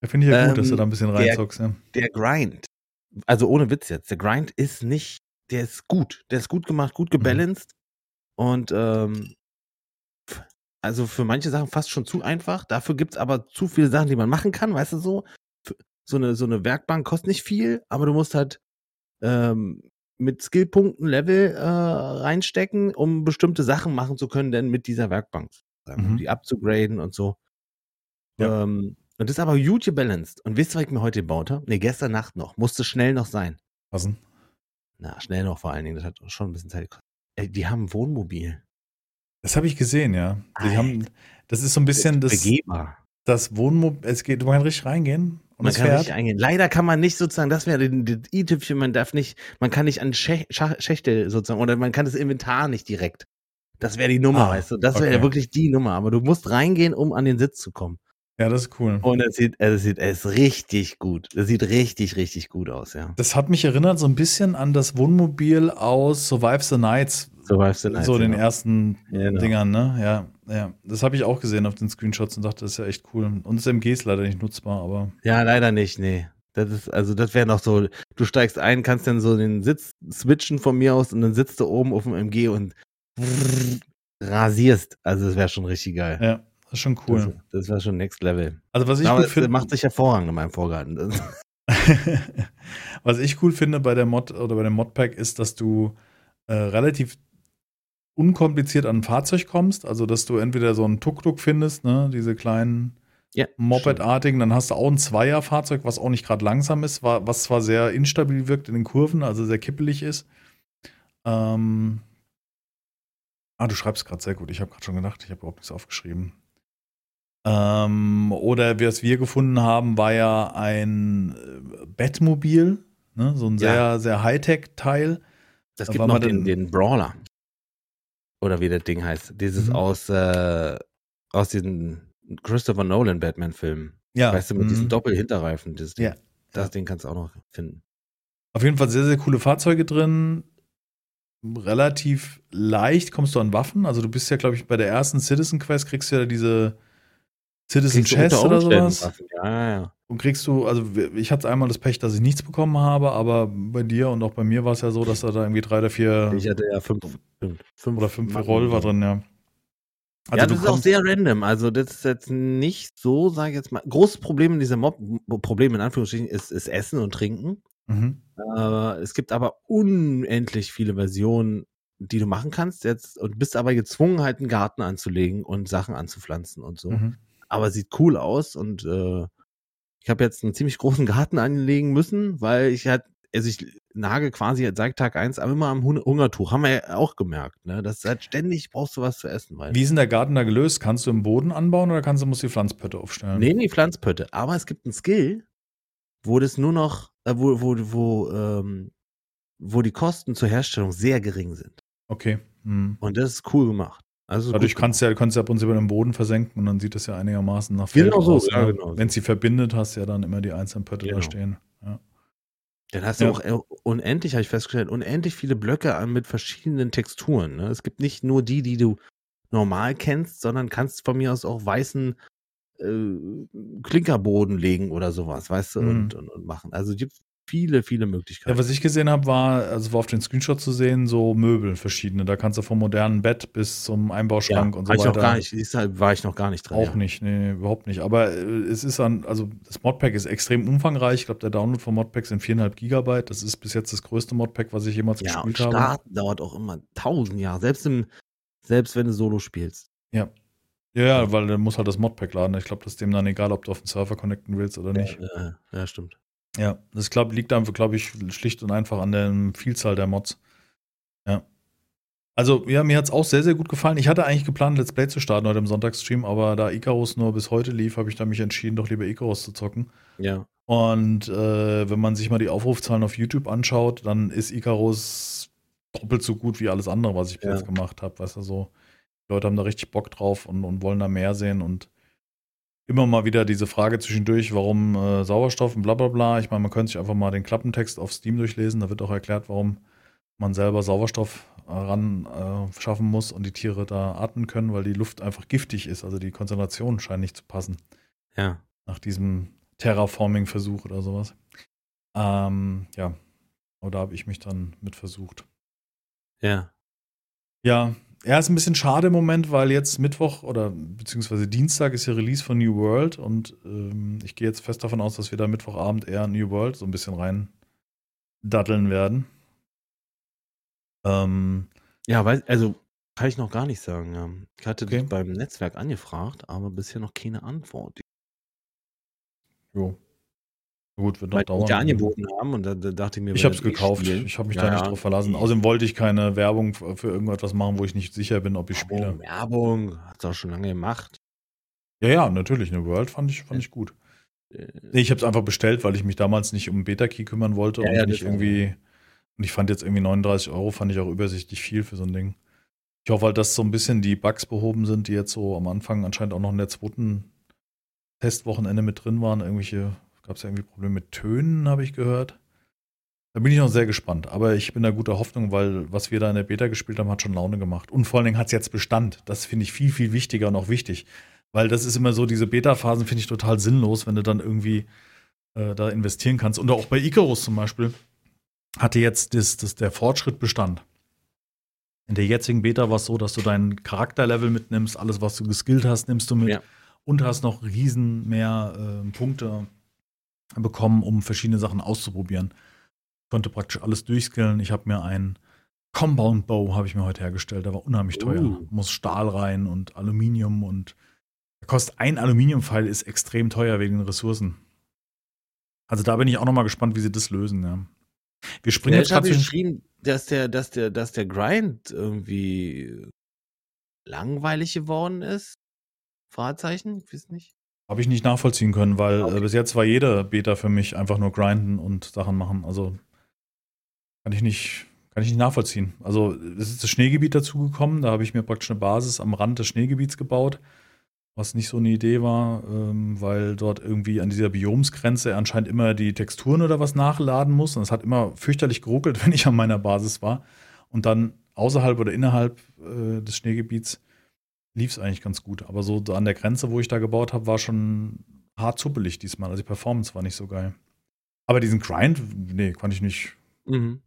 Ja, Finde ich ja gut, dass du
Ähm,
da ein bisschen
der-
reinzockst. Ja.
Der Grind, also ohne Witz jetzt, der Grind ist nicht, der ist gut. Der ist gut gemacht, gut
Mhm.
gebalanced. Und ähm, also für manche Sachen fast schon zu einfach. Dafür gibt's aber zu viele Sachen, die man machen kann, weißt du so. So eine, so eine Werkbank kostet nicht viel, aber du musst halt ähm, mit Skillpunkten Level äh, reinstecken, um bestimmte Sachen machen zu können, denn mit dieser Werkbank, um
Mhm.
die abzugraden und so.
Ja.
Ähm, und das ist aber gut gebalanced. Und wisst ihr, was ich mir heute gebaut habe? Nee, gestern Nacht noch. Musste schnell noch sein.
Passen.
Na, schnell noch vor allen Dingen. Das hat schon ein bisschen Zeit gekostet. Ey, die haben ein Wohnmobil.
Das habe ich gesehen, ja. Die haben, das ist so ein bisschen das,
Begehbar.
das Wohnmobil. Es geht, man kann richtig reingehen und
Man kann
fährt.
nicht eingehen. Leider kann man nicht sozusagen, das wäre das i-Tüpfchen, man darf nicht, man kann nicht an Schä Schach Schächte sozusagen, oder man kann das Inventar nicht direkt. Das wäre die Nummer,
Ah,
weißt du? Das wäre
okay.
ja wirklich die Nummer. Aber du musst reingehen, um an den Sitz zu kommen.
Ja, das ist cool.
Und es sieht, es sieht, es ist richtig gut. Es sieht richtig, richtig gut aus, ja.
Das hat mich erinnert so ein bisschen an das Wohnmobil aus Survive the Nights.
Survive the Night,
so den
genau.
ersten
Genau.
Dingern, ne? Ja, ja. Das habe ich auch gesehen auf den Screenshots und dachte, das ist ja echt cool. Und das MG ist leider nicht nutzbar, aber
Ja, leider nicht, nee. Das ist, also das wäre noch so, du steigst ein, kannst dann so den Sitz switchen von mir aus und dann sitzt du oben auf dem MG und rasierst. Also das wäre schon richtig geil.
ja, das ist schon cool.
Das, das wäre schon Next Level.
also was ich
Aber
gut finde,
macht sich hervorragend in meinem Vorgarten.
Was ich cool finde bei der Mod oder bei dem Modpack ist, dass du äh, relativ unkompliziert an ein Fahrzeug kommst. Also, dass du entweder so einen Tuk-Tuk findest, ne, diese kleinen
Ja,
Moped-artigen, dann hast du auch ein Zweierfahrzeug, was auch nicht gerade langsam ist, wa- was zwar sehr instabil wirkt in den Kurven, also sehr kippelig ist. Ähm, Ah, du schreibst gerade sehr gut. Ich habe gerade schon gedacht, ich habe überhaupt nichts aufgeschrieben. Ähm, oder was wir gefunden haben, war ja ein äh, Bettmobil, ne? so ein
Ja.
sehr, sehr Hightech-Teil.
Das
Da
gibt noch den-
den
Brawler. Oder wie das Ding heißt. Dieses
Mhm.
aus, äh, aus diesen Christopher Nolan Batman-Filmen.
Ja,
Weißt du, mit diesen
mhm.
Doppelhinterreifen. Das, Ding.
Ja.
das. Ding kannst du auch noch finden.
Auf jeden Fall sehr, sehr coole Fahrzeuge drin. Relativ leicht kommst du an Waffen. Also du bist ja, glaube ich, bei der ersten Citizen Quest kriegst du ja diese Citizen Chest oder sowas.
Waffen. Ja, ja, ja.
Und kriegst du, also ich hatte einmal das Pech, dass ich nichts bekommen habe, aber bei dir und auch bei mir war es ja so, dass da, da irgendwie drei oder vier
Ich hatte ja fünf, fünf, fünf
oder fünf
Macken.
Revolver drin, ja. Also
ja, das ist auch sehr random. Also, das ist jetzt nicht so, sage ich jetzt mal. Großes Problem in dieser Mob, Problem in Anführungsstrichen, ist, ist Essen und Trinken.
Mhm.
Äh, es gibt aber unendlich viele Versionen, die du machen kannst jetzt und bist aber gezwungen, halt einen Garten anzulegen und Sachen anzupflanzen und so.
Mhm.
Aber sieht cool aus und äh, ich habe jetzt einen ziemlich großen Garten anlegen müssen, weil ich halt, also ich nage quasi seit Tag eins immer am Hun- Hungertuch. Haben wir ja auch gemerkt, ne? Das halt ständig brauchst du was zu essen. Weil
Wie ist denn der Garten da gelöst? Kannst du im Boden anbauen oder kannst du, musst du die Pflanzpötte aufstellen?
Nee, nee, Pflanzpötte. Aber es gibt einen Skill, wo das nur noch, äh, wo, wo, wo, ähm, wo die Kosten zur Herstellung sehr gering sind.
Okay. Mhm.
Und das ist cool gemacht. Also
Dadurch
gut
kannst du ja, kannst du ja über den Boden versenken und dann sieht das ja einigermaßen nach Feld
Genau so,
aus.
ja,
ne?
genau so.
Wenn sie verbindet, hast du ja dann immer die einzelnen Pötte
Genau.
da stehen. Ja.
Dann hast du
Ja.
auch äh, unendlich, habe ich festgestellt, unendlich viele Blöcke an mit verschiedenen Texturen. Ne? Es gibt nicht nur die, die du normal kennst, sondern kannst von mir aus auch weißen äh, Klinkerboden legen oder sowas, weißt du,
Mhm.
und, und, und machen. Also es gibt viele, viele Möglichkeiten.
Ja, was ich gesehen habe, war, also war auf den Screenshot zu sehen, so Möbel verschiedene. Da kannst du vom modernen Bett bis zum Einbauschrank und so
ich
weiter.
noch gar nicht, deshalb war ich noch gar nicht drin.
Auch
ja.
nicht, nee, überhaupt nicht. Aber äh, es ist an, also das Modpack ist extrem umfangreich. Ich glaube, der Download vom Modpack sind 4,5 Gigabyte. Das ist bis jetzt das größte Modpack, was ich jemals
Ja, und
gespielt habe.
Starten dauert auch immer tausend Jahre, selbst, im, selbst wenn du Solo spielst.
Ja. Ja, ja, weil du musst halt das Modpack laden. Ich glaube, das ist dem dann egal, ob du auf den Server connecten willst oder nicht.
Ja, ja, stimmt.
Ja, das glaub, liegt einfach, glaube ich, schlicht und einfach an der Vielzahl der Mods. Ja. Also, ja, mir hat es auch sehr, sehr gut gefallen. Ich hatte eigentlich geplant, Let's Play zu starten heute im Sonntagsstream, aber da Icarus nur bis heute lief, habe ich da mich entschieden, doch lieber Icarus zu zocken.
Ja.
Und äh, wenn man sich mal die Aufrufzahlen auf YouTube anschaut, dann ist Icarus doppelt so gut wie alles andere, was ich bis
Ja.
jetzt gemacht habe. Weißt du, so, die Leute haben da richtig Bock drauf und, und wollen da mehr sehen und immer mal wieder diese Frage zwischendurch, warum äh, Sauerstoff und bla bla bla. Ich meine, man könnte sich einfach mal den Klappentext auf Steam durchlesen, da wird auch erklärt, warum man selber Sauerstoff äh, ran äh, schaffen muss und die Tiere da atmen können, weil die Luft einfach giftig ist. Also die Konzentration scheint nicht zu passen
Ja.
nach diesem Terraforming-Versuch oder sowas. Ähm, ja, aber da habe ich mich dann mit versucht.
Ja.
Ja, ja, ist ein bisschen schade im Moment, weil jetzt Mittwoch oder beziehungsweise Dienstag ist ja Release von New World und ähm, ich gehe jetzt fest davon aus, dass wir da Mittwochabend eher New World so ein bisschen rein daddeln werden. Ähm,
Ja, weil, also kann ich noch gar nicht sagen. Ich hatte
Okay.
dich beim Netzwerk angefragt, aber bisher noch keine Antwort.
jo. Gut, wird noch
Weil die
dauern.
ja angeboten haben und da, da dachte ich mir,
Ich habe es gekauft.
spielen?
Ich habe mich
Ja,
da nicht
ja.
drauf verlassen. Außerdem wollte ich keine Werbung für irgendetwas machen, wo ich nicht sicher bin, ob ich spiele.
Werbung, Werbung, hat's auch schon lange gemacht.
Ja, ja, natürlich. Eine World fand ich, fand ich gut. Nee, ich habe es einfach bestellt, weil ich mich damals nicht um Beta-Key kümmern wollte
Ja,
und nicht irgendwie. Und ich fand jetzt irgendwie 39 Euro, fand ich auch übersichtlich viel für so ein Ding. Ich hoffe halt, dass so ein bisschen die Bugs behoben sind, die jetzt so am Anfang anscheinend auch noch in der zweiten Testwochenende mit drin waren. Irgendwelche, gab es ja irgendwie Probleme mit Tönen, habe ich gehört. Da bin ich noch sehr gespannt. Aber ich bin da guter Hoffnung, weil was wir da in der Beta gespielt haben, hat schon Laune gemacht. Und vor allen Dingen hat es jetzt Bestand. Das finde ich viel, viel wichtiger und auch wichtig. Weil das ist immer so, diese Beta-Phasen finde ich total sinnlos, wenn du dann irgendwie äh, da investieren kannst. Und auch bei Icarus zum Beispiel hatte jetzt das, das, der Fortschritt Bestand. In der jetzigen Beta war es so, dass du dein Charakterlevel mitnimmst, alles, was du geskillt hast, nimmst du mit
Ja.
und hast noch riesen mehr äh, Punkte bekommen, um verschiedene Sachen auszuprobieren. Ich konnte praktisch alles durchskillen. Ich habe mir einen Compound Bow habe ich mir heute hergestellt. Der war unheimlich teuer.
Uh.
Muss Stahl rein und Aluminium und kostet ein Aluminiumpfeil ist extrem teuer wegen den Ressourcen. Also da bin ich auch noch mal gespannt, wie sie das lösen. Ja. Wir springen
Ja,
jetzt gerade
geschrieben, dass der, dass der, dass der Grind irgendwie langweilig geworden ist? Fragezeichen? Ich weiß nicht.
Habe ich nicht nachvollziehen können, weil
Okay.
äh, bis jetzt war jeder Beta für mich einfach nur grinden und Sachen machen. Also kann ich nicht, kann ich nicht nachvollziehen. Also es ist das Schneegebiet dazugekommen, da habe ich mir praktisch eine Basis am Rand des Schneegebiets gebaut, was nicht so eine Idee war, ähm, weil dort irgendwie an dieser Biomsgrenze anscheinend immer die Texturen oder was nachladen muss. Und es hat immer fürchterlich geruckelt, wenn ich an meiner Basis war. Und dann außerhalb oder innerhalb äh, des Schneegebiets lief es eigentlich ganz gut. Aber so an der Grenze, wo ich da gebaut habe, war schon hart zuppelig diesmal. Also die Performance war nicht so geil. Aber diesen Grind, nee, konnte ich nicht.
Mhm.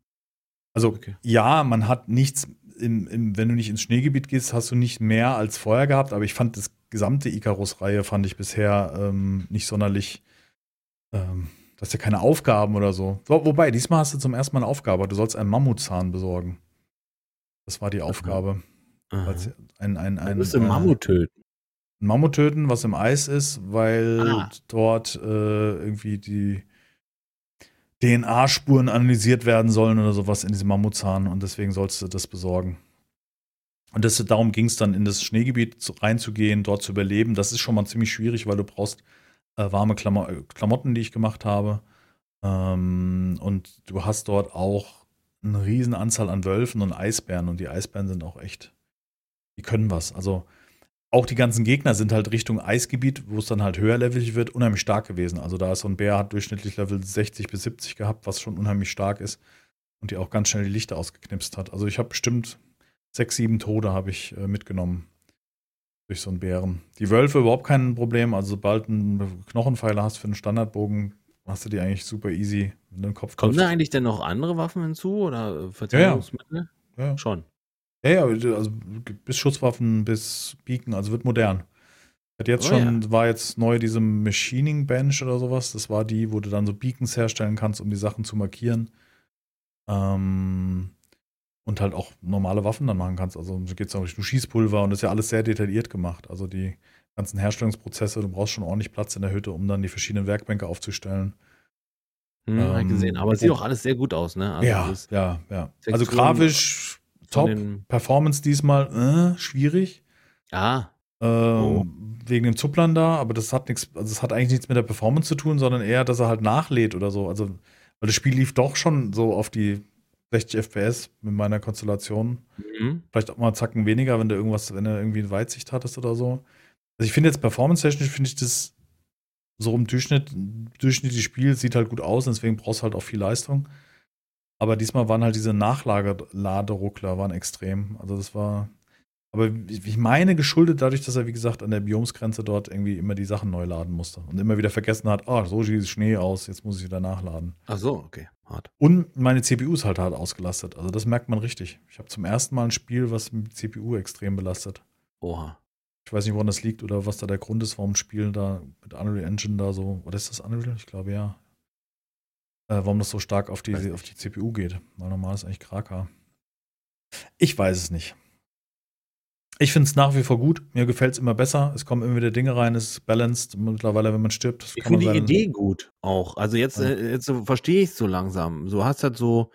Also
Okay.
ja, man hat nichts, im, im, wenn du nicht ins Schneegebiet gehst, hast du nicht mehr als vorher gehabt. Aber ich fand das gesamte Icarus-Reihe fand ich bisher ähm, nicht sonderlich. Ähm, du hast ja keine Aufgaben oder so. so. Wobei, diesmal hast du zum ersten Mal eine Aufgabe. Du sollst einen Mammutzahn besorgen. Das war die Aufgabe. Als Ein, ein,
Du
ein, äh,
Mammut töten.
ein Mammut töten, was im Eis ist, weil
Ah.
dort äh, irgendwie die DNA-Spuren analysiert werden sollen oder sowas in diesem Mammutzahn und deswegen sollst du das besorgen. Und das, darum ging es dann, in das Schneegebiet zu, reinzugehen, dort zu überleben. Das ist schon mal ziemlich schwierig, weil du brauchst äh, warme Klamo äh, Klamotten, die ich gemacht habe. Ähm, und du hast dort auch eine riesen Anzahl an Wölfen und Eisbären und die Eisbären sind auch echt, die können was. Also auch die ganzen Gegner sind halt Richtung Eisgebiet, wo es dann halt höherlevelig wird, unheimlich stark gewesen. Also da ist so ein Bär, hat durchschnittlich Level 60 bis 70 gehabt, was schon unheimlich stark ist und die auch ganz schnell die Lichter ausgeknipst hat. Also ich habe bestimmt sechs, sieben Tode habe ich äh, mitgenommen durch so einen Bären. Die Wölfe überhaupt kein Problem. Also sobald du einen Knochenpfeiler hast für einen Standardbogen, hast du die eigentlich super easy mit dem Kopf.
Kommen da eigentlich denn noch andere Waffen hinzu oder äh,
ja.
Verteidigungsmittel?
ja.
Schon.
Ja, ja, also bis Schusswaffen bis Beacon, also wird modern. Hat jetzt
Oh,
schon, war jetzt neu diese Machining Bench oder sowas. Das war die, wo du dann so Beacons herstellen kannst, um die Sachen zu markieren. Ähm, und halt auch normale Waffen dann machen kannst. Also geht es auch Richtung Schießpulver und das ist ja alles sehr detailliert gemacht. Also die ganzen Herstellungsprozesse, du brauchst schon ordentlich Platz in der Hütte, um dann die verschiedenen Werkbänke aufzustellen.
Hm,
Ähm,
gesehen. Aber es sieht
oh.
auch alles sehr gut aus, ne? Also
ja,
das
ja, ja. Also grafisch top. Performance diesmal äh, schwierig.
Ah,
Ähm,
Oh.
Wegen dem Zupplern da, aber das hat nichts, also es hat eigentlich nichts mit der Performance zu tun, sondern eher, dass er halt nachlädt oder so. Also, weil das Spiel lief doch schon so auf die 60 FPS mit meiner Konstellation.
mhm.
Vielleicht auch mal einen Zacken weniger, wenn du irgendwas, wenn du irgendwie eine Weitsicht hattest oder so. Also ich finde jetzt performance-technisch finde ich das so im Durchschnitt, durchschnittliches Spiel sieht halt gut aus, deswegen brauchst du halt auch viel Leistung. Aber diesmal waren halt diese Nachladeruckler waren extrem. Also das war, aber ich meine geschuldet dadurch, dass er, wie gesagt, an der Biomsgrenze dort irgendwie immer die Sachen neu laden musste und immer wieder vergessen hat, ah, so sieht Schnee aus, jetzt muss ich wieder nachladen.
Ach so, okay. Hart.
Und meine CPU ist halt hart ausgelastet. Also das merkt man richtig. Ich habe zum ersten Mal ein Spiel, was mit CPU extrem belastet.
Oha.
Ich weiß nicht, woran das liegt oder was da der Grund ist, warum das Spiel da mit Unreal Engine da so, oder ist das Unreal? Ich glaube ja. Äh, warum das so stark auf die, auf die CPU geht. Weil normal ist eigentlich Kraka. Ich weiß es nicht. Ich finde es nach wie vor gut. Mir gefällt es immer besser. Es kommen immer wieder Dinge rein. Es ist balanced. Mittlerweile, wenn man stirbt,
Ich finde die Idee gut auch. Also jetzt,
Ja.
äh, jetzt so verstehe ich es so langsam. Du hast halt so,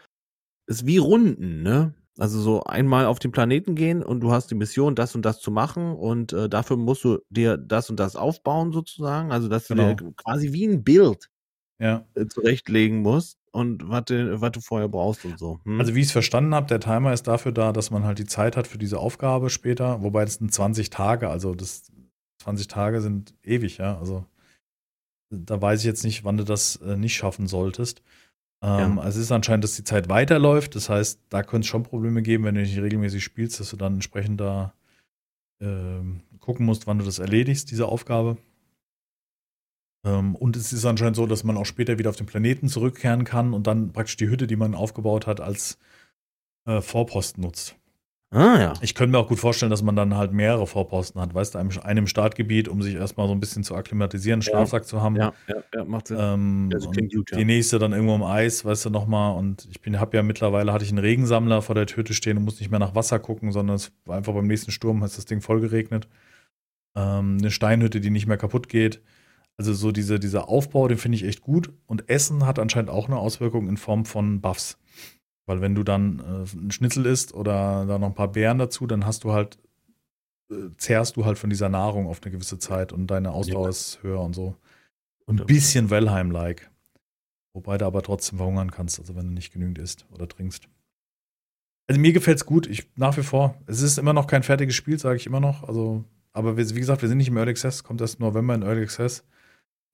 ist wie Runden, ne? Also so einmal auf den Planeten gehen und du hast die Mission, das und das zu machen und äh, dafür musst du dir das und das aufbauen sozusagen. Also dass du
Genau.
quasi wie ein Bild
Ja.
äh, zurechtlegen musst und was du, was du vorher brauchst und so. Hm?
Also wie ich es verstanden habe, der Timer ist dafür da, dass man halt die Zeit hat für diese Aufgabe später, wobei das sind 20 Tage, also das 20 Tage sind ewig, ja. Also da weiß ich jetzt nicht, wann du das äh, nicht schaffen solltest. Ähm,
Ja.
Also es ist anscheinend, dass die Zeit weiterläuft. Das heißt, da könnte es schon Probleme geben, wenn du nicht regelmäßig spielst, dass du dann entsprechend da ähm, gucken musst, wann du das erledigst, diese Aufgabe. Ähm, und es ist anscheinend so, dass man auch später wieder auf den Planeten zurückkehren kann und dann praktisch die Hütte, die man aufgebaut hat, als äh, Vorposten nutzt.
ah ja.
Ich könnte mir auch gut vorstellen, dass man dann halt mehrere Vorposten hat, weißt du, einem, einem Startgebiet, um sich erstmal so ein bisschen zu akklimatisieren, einen
Ja.
Schlafsack zu haben.
Ja, ja, ja, macht Sinn.
Ähm,
Ja, so
und
klingt gut, ja.
Die nächste dann irgendwo im Eis, weißt du, nochmal. Und ich bin, habe ja mittlerweile, hatte ich einen Regensammler vor der Hütte stehen und muss nicht mehr nach Wasser gucken, sondern es war einfach beim nächsten Sturm, ist das Ding voll geregnet. Ähm, eine Steinhütte, die nicht mehr kaputt geht. Also so diese, dieser Aufbau, den finde ich echt gut. Und Essen hat anscheinend auch eine Auswirkung in Form von Buffs. Weil wenn du dann äh, ein Schnitzel isst oder da noch ein paar Beeren dazu, dann hast du halt äh, zehrst du halt von dieser Nahrung auf eine gewisse Zeit und deine Ausdauer
Ja.
ist höher und so.
Und
Ein bisschen Wellheim-like. Wobei du aber trotzdem verhungern kannst, also wenn du nicht genügend isst oder trinkst. Also mir gefällt's gut, ich nach wie vor. Es ist immer noch kein fertiges Spiel, sage ich immer noch. Also, aber wir, wie gesagt, wir sind nicht im Early Access, kommt erst im November in Early Access.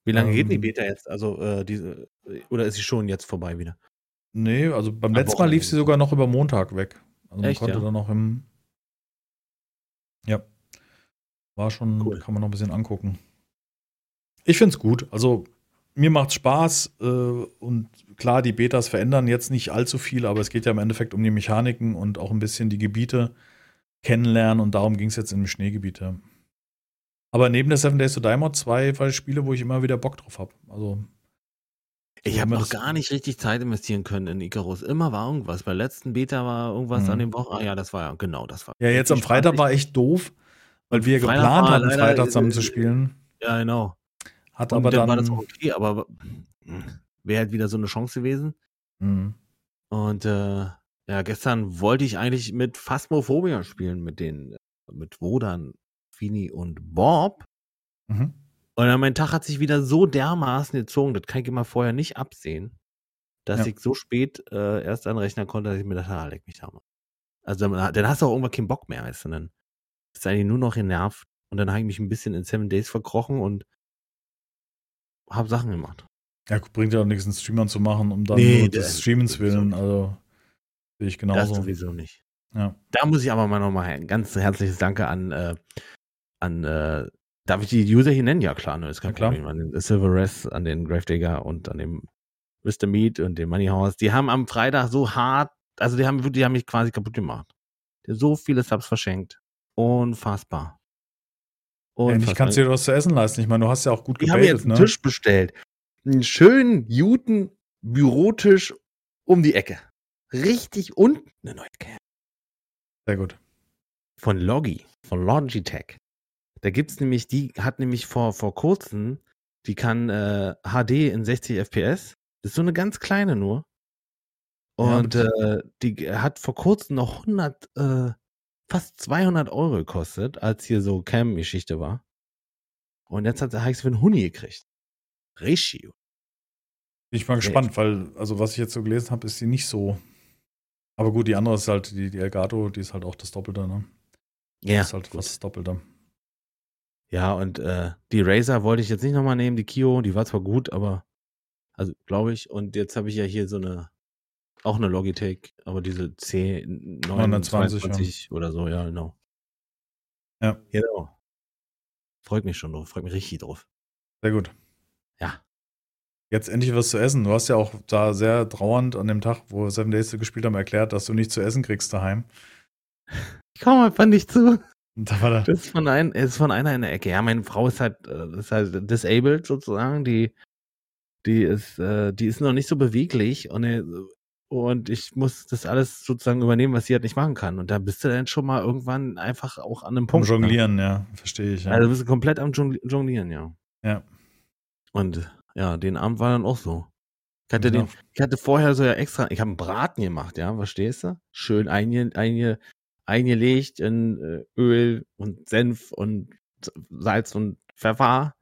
Wie lange geht denn die
Ähm,
Beta jetzt? Also, äh, diese, oder ist sie schon jetzt vorbei wieder?
Nee, also beim letzten Mal lief sie sogar noch über Montag weg. Also man
Echt,
konnte
ja?
dann noch im. Ja. War schon,
Cool.
kann man noch ein bisschen angucken. Ich find's gut. Also mir macht's Spaß äh, und klar, die Betas verändern jetzt nicht allzu viel, aber es geht ja im Endeffekt um die Mechaniken und auch ein bisschen die Gebiete kennenlernen und darum ging's jetzt im Schneegebiet. Ja. Aber neben der Seven Days to Die Mod zwei Spiele, wo ich immer wieder Bock drauf habe. Also
Ich habe noch gar nicht richtig Zeit investieren können in Icarus. Immer war irgendwas. Bei der letzten Beta war irgendwas
Mhm.
an dem Wochen. Ah ja, das war ja, genau, das war.
ja, jetzt am Freitag war echt doof, weil wir
Freitag
geplant hatten,
leider,
Freitag
äh,
zusammen zu spielen.
Ja, genau.
Hat
Und
aber dann.
war das auch okay, aber wäre halt wieder so eine Chance gewesen.
Mhm.
Und äh, ja, gestern wollte ich eigentlich mit Phasmophobia spielen, mit den, mit Wodan, Fini und Bob.
Mhm.
Und dann mein Tag hat sich wieder so dermaßen gezogen, das kann ich immer vorher nicht absehen, dass
Ja.
ich so spät äh, erst anrechnen konnte, dass ich mir dachte, ah, leck mich da mal. Also dann, dann hast du auch irgendwann keinen Bock mehr, weißt du, dann ist eigentlich nur noch genervt. Und dann habe ich mich ein bisschen in Seven Days verkrochen und habe Sachen gemacht.
Ja, bringt ja auch nichts, einen Streamer zu machen, um dann
Nee,
nur
das-
des Streamens willen. Also sehe ich
Das
genauso.
sowieso nicht.
Ja.
Da muss ich aber mal nochmal ein ganz herzliches Danke an, äh, an äh, darf ich die User hier nennen? Ja, klar, ne, ist kein
klar.
Problem. An den Silver Rest, an den Gravedigger und an dem Mr. Meat und dem Money Horse. Die haben am Freitag so hart, also die haben, die haben mich quasi kaputt gemacht. Die haben so viele Subs verschenkt. Unfassbar.
Endlich kannst du dir was zu essen leisten. Ich meine, du hast ja auch gut
Die haben jetzt
gebetet,
einen
ne?
Tisch bestellt. Einen schönen, guten Bürotisch um die Ecke. Richtig und eine neue Cam.
Sehr gut.
von Logi, von Logitech. Da gibt's nämlich, die hat nämlich vor, vor kurzem, die kann äh, HD in 60 FPS. Das ist so eine ganz kleine nur.
Ja,
Und äh, die hat vor kurzem noch 100, äh, fast 200 Euro gekostet, als hier so Cam-Geschichte war. Und jetzt hat sie für einen Huni gekriegt. Ratio.
Bin ich mal gespannt, weil, also was ich jetzt so gelesen habe, ist sie nicht so. Aber gut, die andere ist halt, die, die Elgato, die ist halt auch das Doppelte, ne?
Ja,
ist halt
gut.
fast das Doppelte.
Ja, und äh, die Razer wollte ich jetzt nicht nochmal nehmen, die Kio, die war zwar gut, aber also glaube ich. Und jetzt habe ich ja hier so eine, auch eine Logitech, aber diese C
920,
920 oder so, ja, genau.
Ja.
Genau. Freut mich schon drauf, freut mich richtig drauf.
Sehr gut.
Ja.
Jetzt endlich was zu essen. Du hast ja auch da sehr trauernd an dem Tag, wo Seven Days gespielt haben, erklärt, dass du nicht zu essen kriegst daheim.
Ich komme einfach nicht zu.
Da war da.
Das ist von, ein, ist von einer in der Ecke. Ja, meine Frau ist halt, äh, ist halt disabled sozusagen. Die, die ist, äh, die ist noch nicht so beweglich und, äh, und ich muss das alles sozusagen übernehmen, was sie halt nicht machen kann. Und da bist du dann schon mal irgendwann einfach auch an einem Punkt. ne?
Jonglieren, ja, verstehe ich. Ja.
Also bist du komplett am Jongli- Jonglieren, ja.
ja.
Und ja, den Abend war dann auch so. Ich hatte,
Ja.
den, ich hatte vorher so ja extra, ich habe einen Braten gemacht, ja, verstehst du? Schön einge, einge, eingelegt in äh, Öl und Senf und Salz und Pfeffer.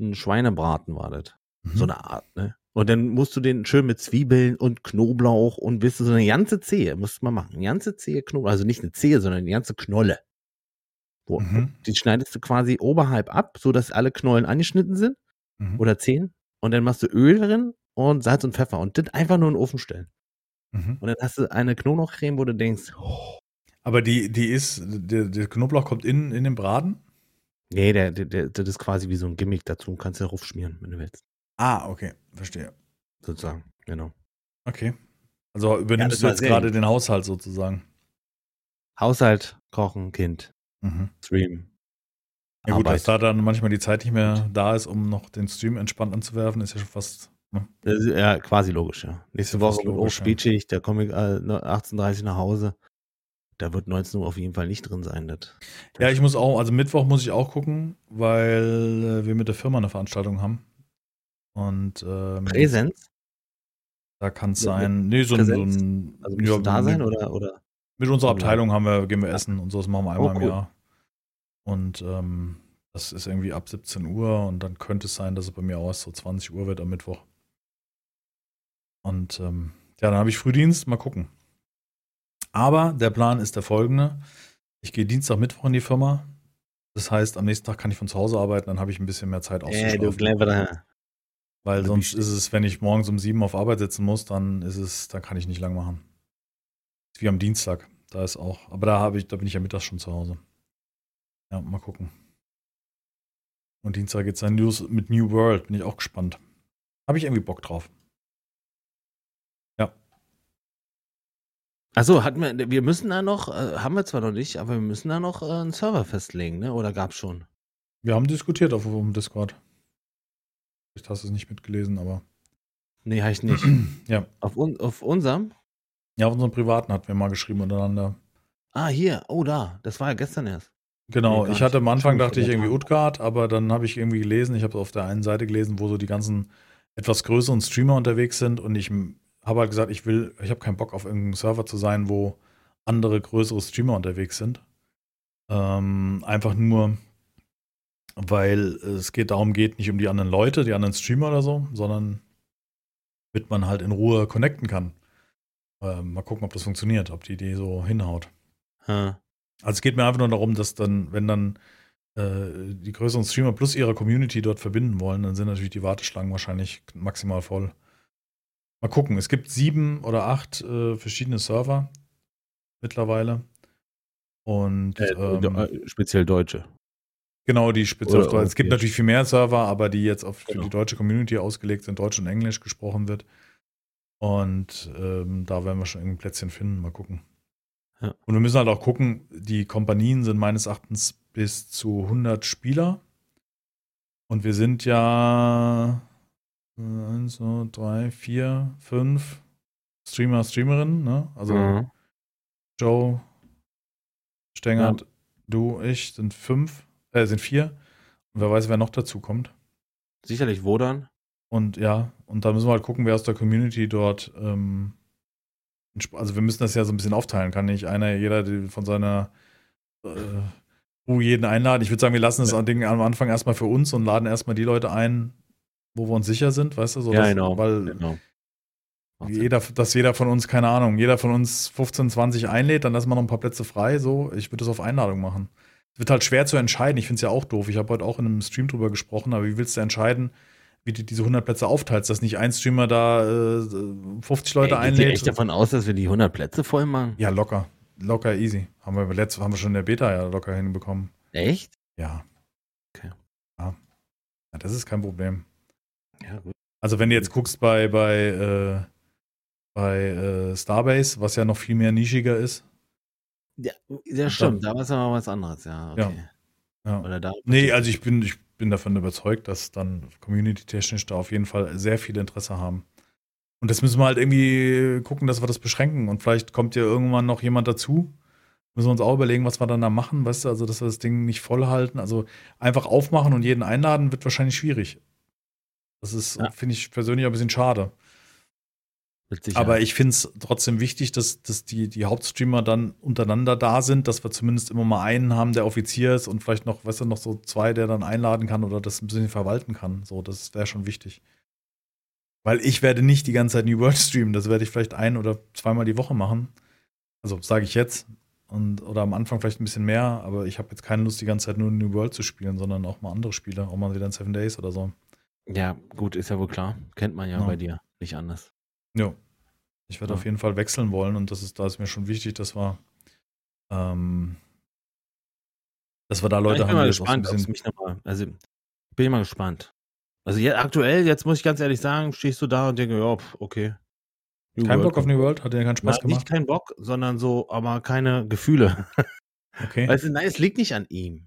Ein Schweinebraten war das.
Mhm.
So eine Art, ne? Und dann musst du den schön mit Zwiebeln und Knoblauch und wisst du, so eine ganze Zehe, musst du mal machen. Eine ganze Zehe Knoblauch, also nicht eine Zehe, sondern eine ganze Knolle. Wo,
Mhm.
Die schneidest du quasi oberhalb ab, so dass alle Knollen angeschnitten sind
Mhm.
oder zehn. Und dann machst du Öl drin und Salz und Pfeffer und das einfach nur in den Ofen stellen.
Mhm.
Und dann hast du eine Knoblauchcreme, wo du denkst, oh,
Aber die, die ist, der, der Knoblauch kommt in, in den Braten?
nee, der, der, der, das ist quasi wie so ein Gimmick dazu. Kannst du darauf schmieren, wenn du willst.
Ah, okay, verstehe.
Sozusagen, genau.
Okay. Also
Ja,
übernimmst
das
du jetzt gerade den Haushalt sozusagen.
Kochen, Kochen, Kind,
Mhm.
Stream.
Ja gut, dass
Arbeit.
da dann manchmal die Zeit nicht mehr da ist, um noch den Stream entspannt anzuwerfen, ist ja schon fast. Ne?
Das ist ja quasi logisch, ja. Nächste
Ja,
Woche wird auch
logisch, ja.
Da komme ich äh, 18.30 nach Hause. Da wird 19 Uhr auf jeden Fall nicht drin sein. Das,
Ja, ich muss auch, also Mittwoch muss ich auch gucken, weil äh, wir mit der Firma eine Veranstaltung haben. Und ähm,
Präsenz?
da kann es sein. Nee, so ein, so ein
Also du da sein
mit,
oder, oder?
mit unserer? Abteilung haben wir, gehen wir essen und so, das machen wir einmal im
Oh, cool.
Jahr. Und ähm, das ist irgendwie ab 17 Uhr und dann könnte es sein, dass es bei mir auch so 20 Uhr wird am Mittwoch. Und ähm, ja, dann habe ich Frühdienst, mal gucken. Aber der Plan ist der folgende. Ich gehe Dienstag, Mittwoch in die Firma. Das heißt, am nächsten Tag kann ich von zu Hause arbeiten, dann habe ich ein bisschen mehr Zeit
Äh, du cleverer.
Weil
Du
sonst
bist-
ist es, wenn ich morgens um sieben auf Arbeit sitzen muss, dann ist es, dann kann ich nicht lang machen. Wie am Dienstag. Da ist auch. Aber da habe ich, da bin ich ja mittags schon zu Hause. Ja, mal gucken. Und Dienstag geht's dann News mit New World. Bin ich auch gespannt. Habe ich irgendwie Bock drauf.
Achso, hatten wir, wir müssen da noch, äh, haben wir zwar noch nicht, aber wir müssen da noch äh, einen Server festlegen, ne? Oder gab's schon?
Wir haben diskutiert auf dem Discord. Vielleicht hast du es nicht mitgelesen, aber.
Nee, habe ich nicht.
Ja.
auf, un, auf unserem?
Ja, auf unserem privaten hatten wir mal geschrieben untereinander.
Ah, hier, oh da, das war ja gestern erst.
Genau,
Nee,
ich hatte am Anfang dachte ich irgendwie. Utgard, aber dann habe ich irgendwie gelesen, ich habe es auf der einen Seite gelesen, wo so die ganzen etwas größeren Streamer unterwegs sind und ich habe halt gesagt, ich will, ich habe keinen Bock auf irgendeinem Server zu sein, wo andere größere Streamer unterwegs sind. Ähm, einfach nur, weil es geht darum geht, nicht um die anderen Leute, die anderen Streamer oder so, sondern damit man halt in Ruhe connecten kann. Ähm, mal gucken, ob das funktioniert, ob die Idee so hinhaut.
Hm.
Also es geht mir einfach nur darum, dass dann, wenn dann äh, die größeren Streamer plus ihre Community dort verbinden wollen, dann sind natürlich die Warteschlangen wahrscheinlich maximal voll. Mal gucken, es gibt sieben oder acht äh, verschiedene Server mittlerweile. Und
Äh,
ähm,
äh, speziell Deutsche.
genau, die speziell auf Deutsch. Es gibt natürlich viel mehr Server, aber die jetzt auf
Genau.
die deutsche Community ausgelegt sind, Deutsch und Englisch gesprochen wird. Und ähm, da werden wir schon irgendein Plätzchen finden. Mal gucken.
Ja.
Und wir müssen halt auch gucken, die Kompanien sind meines Erachtens bis zu 100 Spieler. Und wir sind ja 1, 2, 3, 4, 5 Streamer, Streamerinnen. Ne? Also
Mhm.
Joe, Stengert, du, ich sind fünf, äh, sind vier. Und wer weiß, wer noch dazu kommt.
Sicherlich Wodan.
Und ja, und da müssen wir halt gucken, wer aus der Community dort, ähm, also wir müssen das ja so ein bisschen aufteilen. Kann nicht einer, jeder von seiner äh, jeden einladen. Ich würde sagen, wir lassen das
Ja.
Ding am Anfang erstmal für uns und laden erstmal die Leute ein, wo wir uns sicher sind, weißt du? So,
ja,
dass-
genau.
Weil
genau.
Jeder, dass jeder von uns, keine Ahnung, jeder von uns 15, 20 einlädt, dann lassen wir noch ein paar Plätze frei. So, ich würde das auf Einladung machen. Es wird halt schwer zu entscheiden. Ich finde es ja auch doof. Ich habe heute auch in einem Stream drüber gesprochen, aber wie willst du entscheiden, wie du diese 100 Plätze aufteilst, dass nicht ein Streamer da äh, 50 Leute
Ey,
einlädt?
echt davon aus, dass wir die 100 Plätze voll machen?
Ja, locker. Locker, easy. Haben wir, letzt, haben wir schon in der Beta ja locker hinbekommen.
Echt?
Ja.
Okay.
Ja. ja das ist kein Problem.
Ja, gut.
Also wenn du jetzt guckst bei, bei, äh, bei äh, Starbase, was ja noch viel mehr nischiger ist.
Ja, ja stimmt. Da war es aber was anderes, ja. Okay.
Ja.
Oder da.
Nee, also ich bin, ich bin davon überzeugt, dass dann community-technisch da auf jeden Fall sehr viel Interesse haben. Und das müssen wir halt irgendwie gucken, dass wir das beschränken. Und vielleicht kommt ja irgendwann noch jemand dazu. Müssen wir uns auch überlegen, was wir dann da machen, weißt du, also dass wir das Ding nicht voll halten. Also einfach aufmachen und jeden einladen, wird wahrscheinlich schwierig. Das ist,
Ja.
finde ich persönlich ein bisschen schade. Aber ich finde es trotzdem wichtig, dass, dass die, die Hauptstreamer dann untereinander da sind, dass wir zumindest immer mal einen haben, der Offizier ist und vielleicht noch, weißt du, noch so zwei, der dann einladen kann oder das ein bisschen verwalten kann. So, das wäre schon wichtig. Weil ich werde nicht die ganze Zeit New World streamen. Das werde ich vielleicht ein oder zweimal die Woche machen. Also sage ich jetzt. Und, oder am Anfang vielleicht ein bisschen mehr, aber ich habe jetzt keine Lust, die ganze Zeit nur New World zu spielen, sondern auch mal andere Spiele, auch mal wieder in Seven Days oder so.
Ja, gut, ist ja wohl klar. Kennt man ja
Ja.
bei dir. Nicht anders.
Ja. Ich werde
Ja.
auf jeden Fall wechseln wollen und das ist, da ist mir schon wichtig, dass wir, ähm, dass wir da Leute
ich bin
haben,
mal gespannt, ob mich nochmal. Also, bin ich mal gespannt. Also, jetzt, aktuell, jetzt muss ich ganz ehrlich sagen, stehst du da und denke, ja, okay. New
Kein
World
Bock auf New World? Hat dir keinen Spaß
Na,
gemacht?
Nicht kein Bock, sondern so, aber keine Gefühle.
Okay.
Weißt du, nein, es liegt nicht an ihm.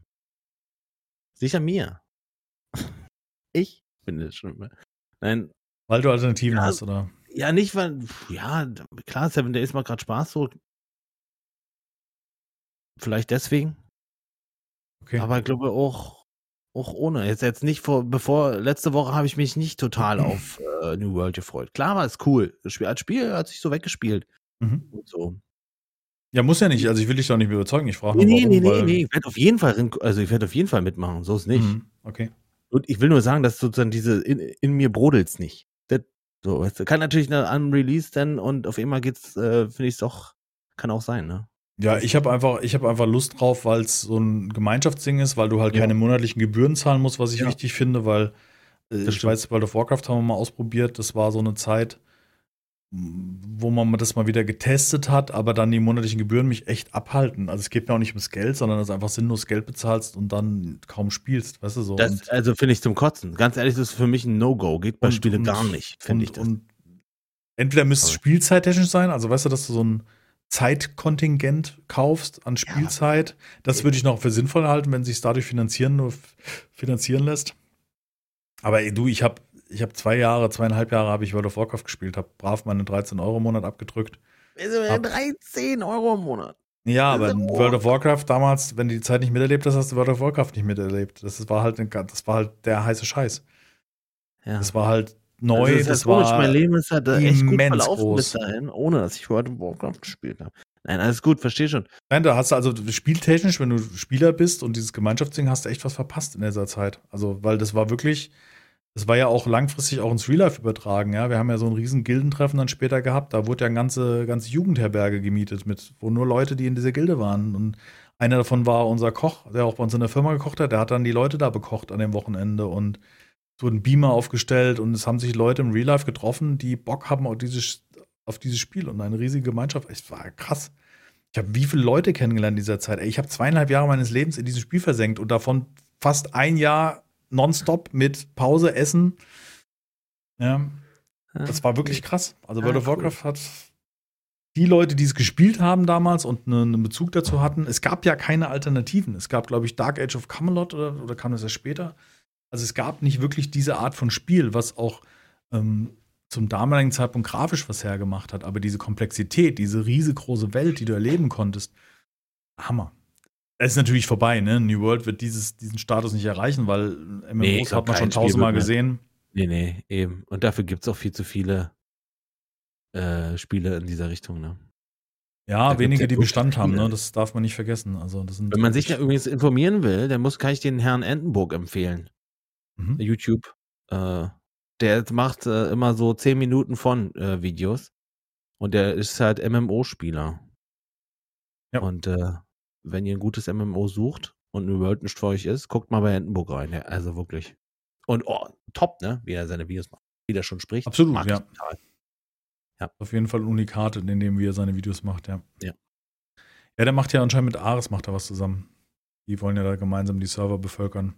Sicher mir. Ich bin das schon. Nein,
Weil du Alternativen
Ja,
hast, oder?
ja, nicht, weil, ja, klar, Seven Days macht gerade Spaß so. Vielleicht deswegen.
Okay.
Aber ich glaube auch, auch ohne. Jetzt, jetzt nicht vor, bevor, letzte Woche habe ich mich nicht total auf äh, New World gefreut. Klar war es cool. Das Spiel, als Spiel hat sich so weggespielt
mhm.
und so.
Ja, muss ja nicht. Also ich will dich doch nicht mehr überzeugen. Ich frage
Nee,
nur,
nee,
warum.
nee, nee, nee. Ich werde auf jeden Fall, also ich werde auf jeden Fall mitmachen. So ist nicht.
Mhm, okay.
Und ich will nur sagen, dass sozusagen diese in, in mir brodelt's nicht. Das, so, weißt du, kann natürlich eine Unreleased dann und auf einmal geht's, äh, finde ich doch, kann auch sein, ne?
Ja, ich habe einfach, ich habe einfach Lust drauf, weil es so ein Gemeinschaftsding ist, weil du halt
Ja.
keine monatlichen Gebühren zahlen musst, was ich
Ja.
wichtig finde, weil äh, ich weiß, World of Warcraft haben wir mal ausprobiert. Das war so eine Zeit, wo man das mal wieder getestet hat, aber dann die monatlichen Gebühren mich echt abhalten. Also es geht mir auch nicht ums Geld, sondern dass du einfach sinnlos Geld bezahlst und dann kaum spielst, weißt du so.
Das, also finde ich zum Kotzen. Ganz ehrlich, das ist für mich ein No-Go. Geht bei
Und-
Spiele
und-
gar nicht, finde ich das.
Und entweder müsste es spielzeittechnisch sein, also weißt du, dass du so ein Zeitkontingent kaufst an Spielzeit. Das würde ich noch für sinnvoll halten, wenn sich dadurch finanzieren, finanzieren lässt. Aber ey, du, ich habe ich hab zwei Jahre, zweieinhalb Jahre habe ich World of Warcraft gespielt, habe brav meine 13 Euro im Monat abgedrückt. Ab-
13 Euro im Monat.
Ja, aber
Das
in World of Warcraft damals, wenn du die Zeit nicht miterlebt hast, hast du World of Warcraft nicht miterlebt. Das war halt, eine, das war halt der heiße Scheiß.
Ja.
Das war halt neu,
Also,
das,
ja komisch.
war
mein Leben ist halt echt gut verlaufen
groß.
bis dahin, ohne dass ich World of Warcraft gespielt habe. Nein, alles gut, verstehe schon.
Nein, da hast du also spieltechnisch, wenn du Spieler bist und dieses Gemeinschaftsding, hast du echt was verpasst in dieser Zeit. Also, weil das war wirklich, das war ja auch langfristig auch ins Real Life übertragen, ja. Wir haben ja so ein riesen Gildentreffen dann später gehabt. Da wurde ja eine ganze, ganze Jugendherberge gemietet mit, wo nur Leute, die in dieser Gilde waren. Und einer davon war unser Koch, der auch bei uns in der Firma gekocht hat. Der hat dann die Leute da bekocht an dem Wochenende und es wurden Beamer aufgestellt und es haben sich Leute im Real Life getroffen, die Bock haben auf dieses, auf dieses Spiel und eine riesige Gemeinschaft. Es war krass. Ich habe wie viele Leute kennengelernt in dieser Zeit. Ey, ich habe zweieinhalb Jahre meines Lebens in dieses Spiel versenkt und davon fast ein Jahr nonstop mit Pause, Essen. Ja, das war wirklich krass. Also
Ah,
World of
cool.
Warcraft hat die Leute, die es gespielt haben damals und ne, einen Bezug dazu hatten, es gab ja keine Alternativen. Es gab, glaube ich, Dark Age of Camelot oder, oder kam das erst später? Also es gab nicht wirklich diese Art von Spiel, was auch ähm, zum damaligen Zeitpunkt grafisch was hergemacht hat. Aber diese Komplexität, diese riesengroße Welt, die du erleben konntest, Hammer. Es ist natürlich vorbei, ne? New World wird dieses, diesen Status nicht erreichen, weil MMOs
Nee,
hat man schon tausendmal gesehen.
Nee, nee, eben. Und dafür gibt es auch viel zu viele äh, Spiele in dieser Richtung, ne?
Ja,
Da
wenige,
ja
die Bestand haben, ne? Das darf man nicht vergessen. Also, das sind
Wenn man sich da übrigens informieren will, dann muss, kann ich den Herrn Entenburg empfehlen.
Mhm.
YouTube. Äh, der macht äh, immer so 10 Minuten von äh, Videos. Und der ist halt MMO-Spieler.
Ja.
Und äh, wenn ihr ein gutes MMO sucht und New World nicht für euch ist, guckt mal bei Entenburg rein. Ja, also wirklich. Und oh, top, ne? Wie er seine Videos macht. Wie der schon spricht.
Absolut,
Mag
ja.
total.
Auf jeden Fall ein Unikat, in dem wie er seine Videos macht, ja.
Ja.
Ja, der macht ja anscheinend mit Ares macht er was zusammen. Die wollen ja da gemeinsam die Server bevölkern.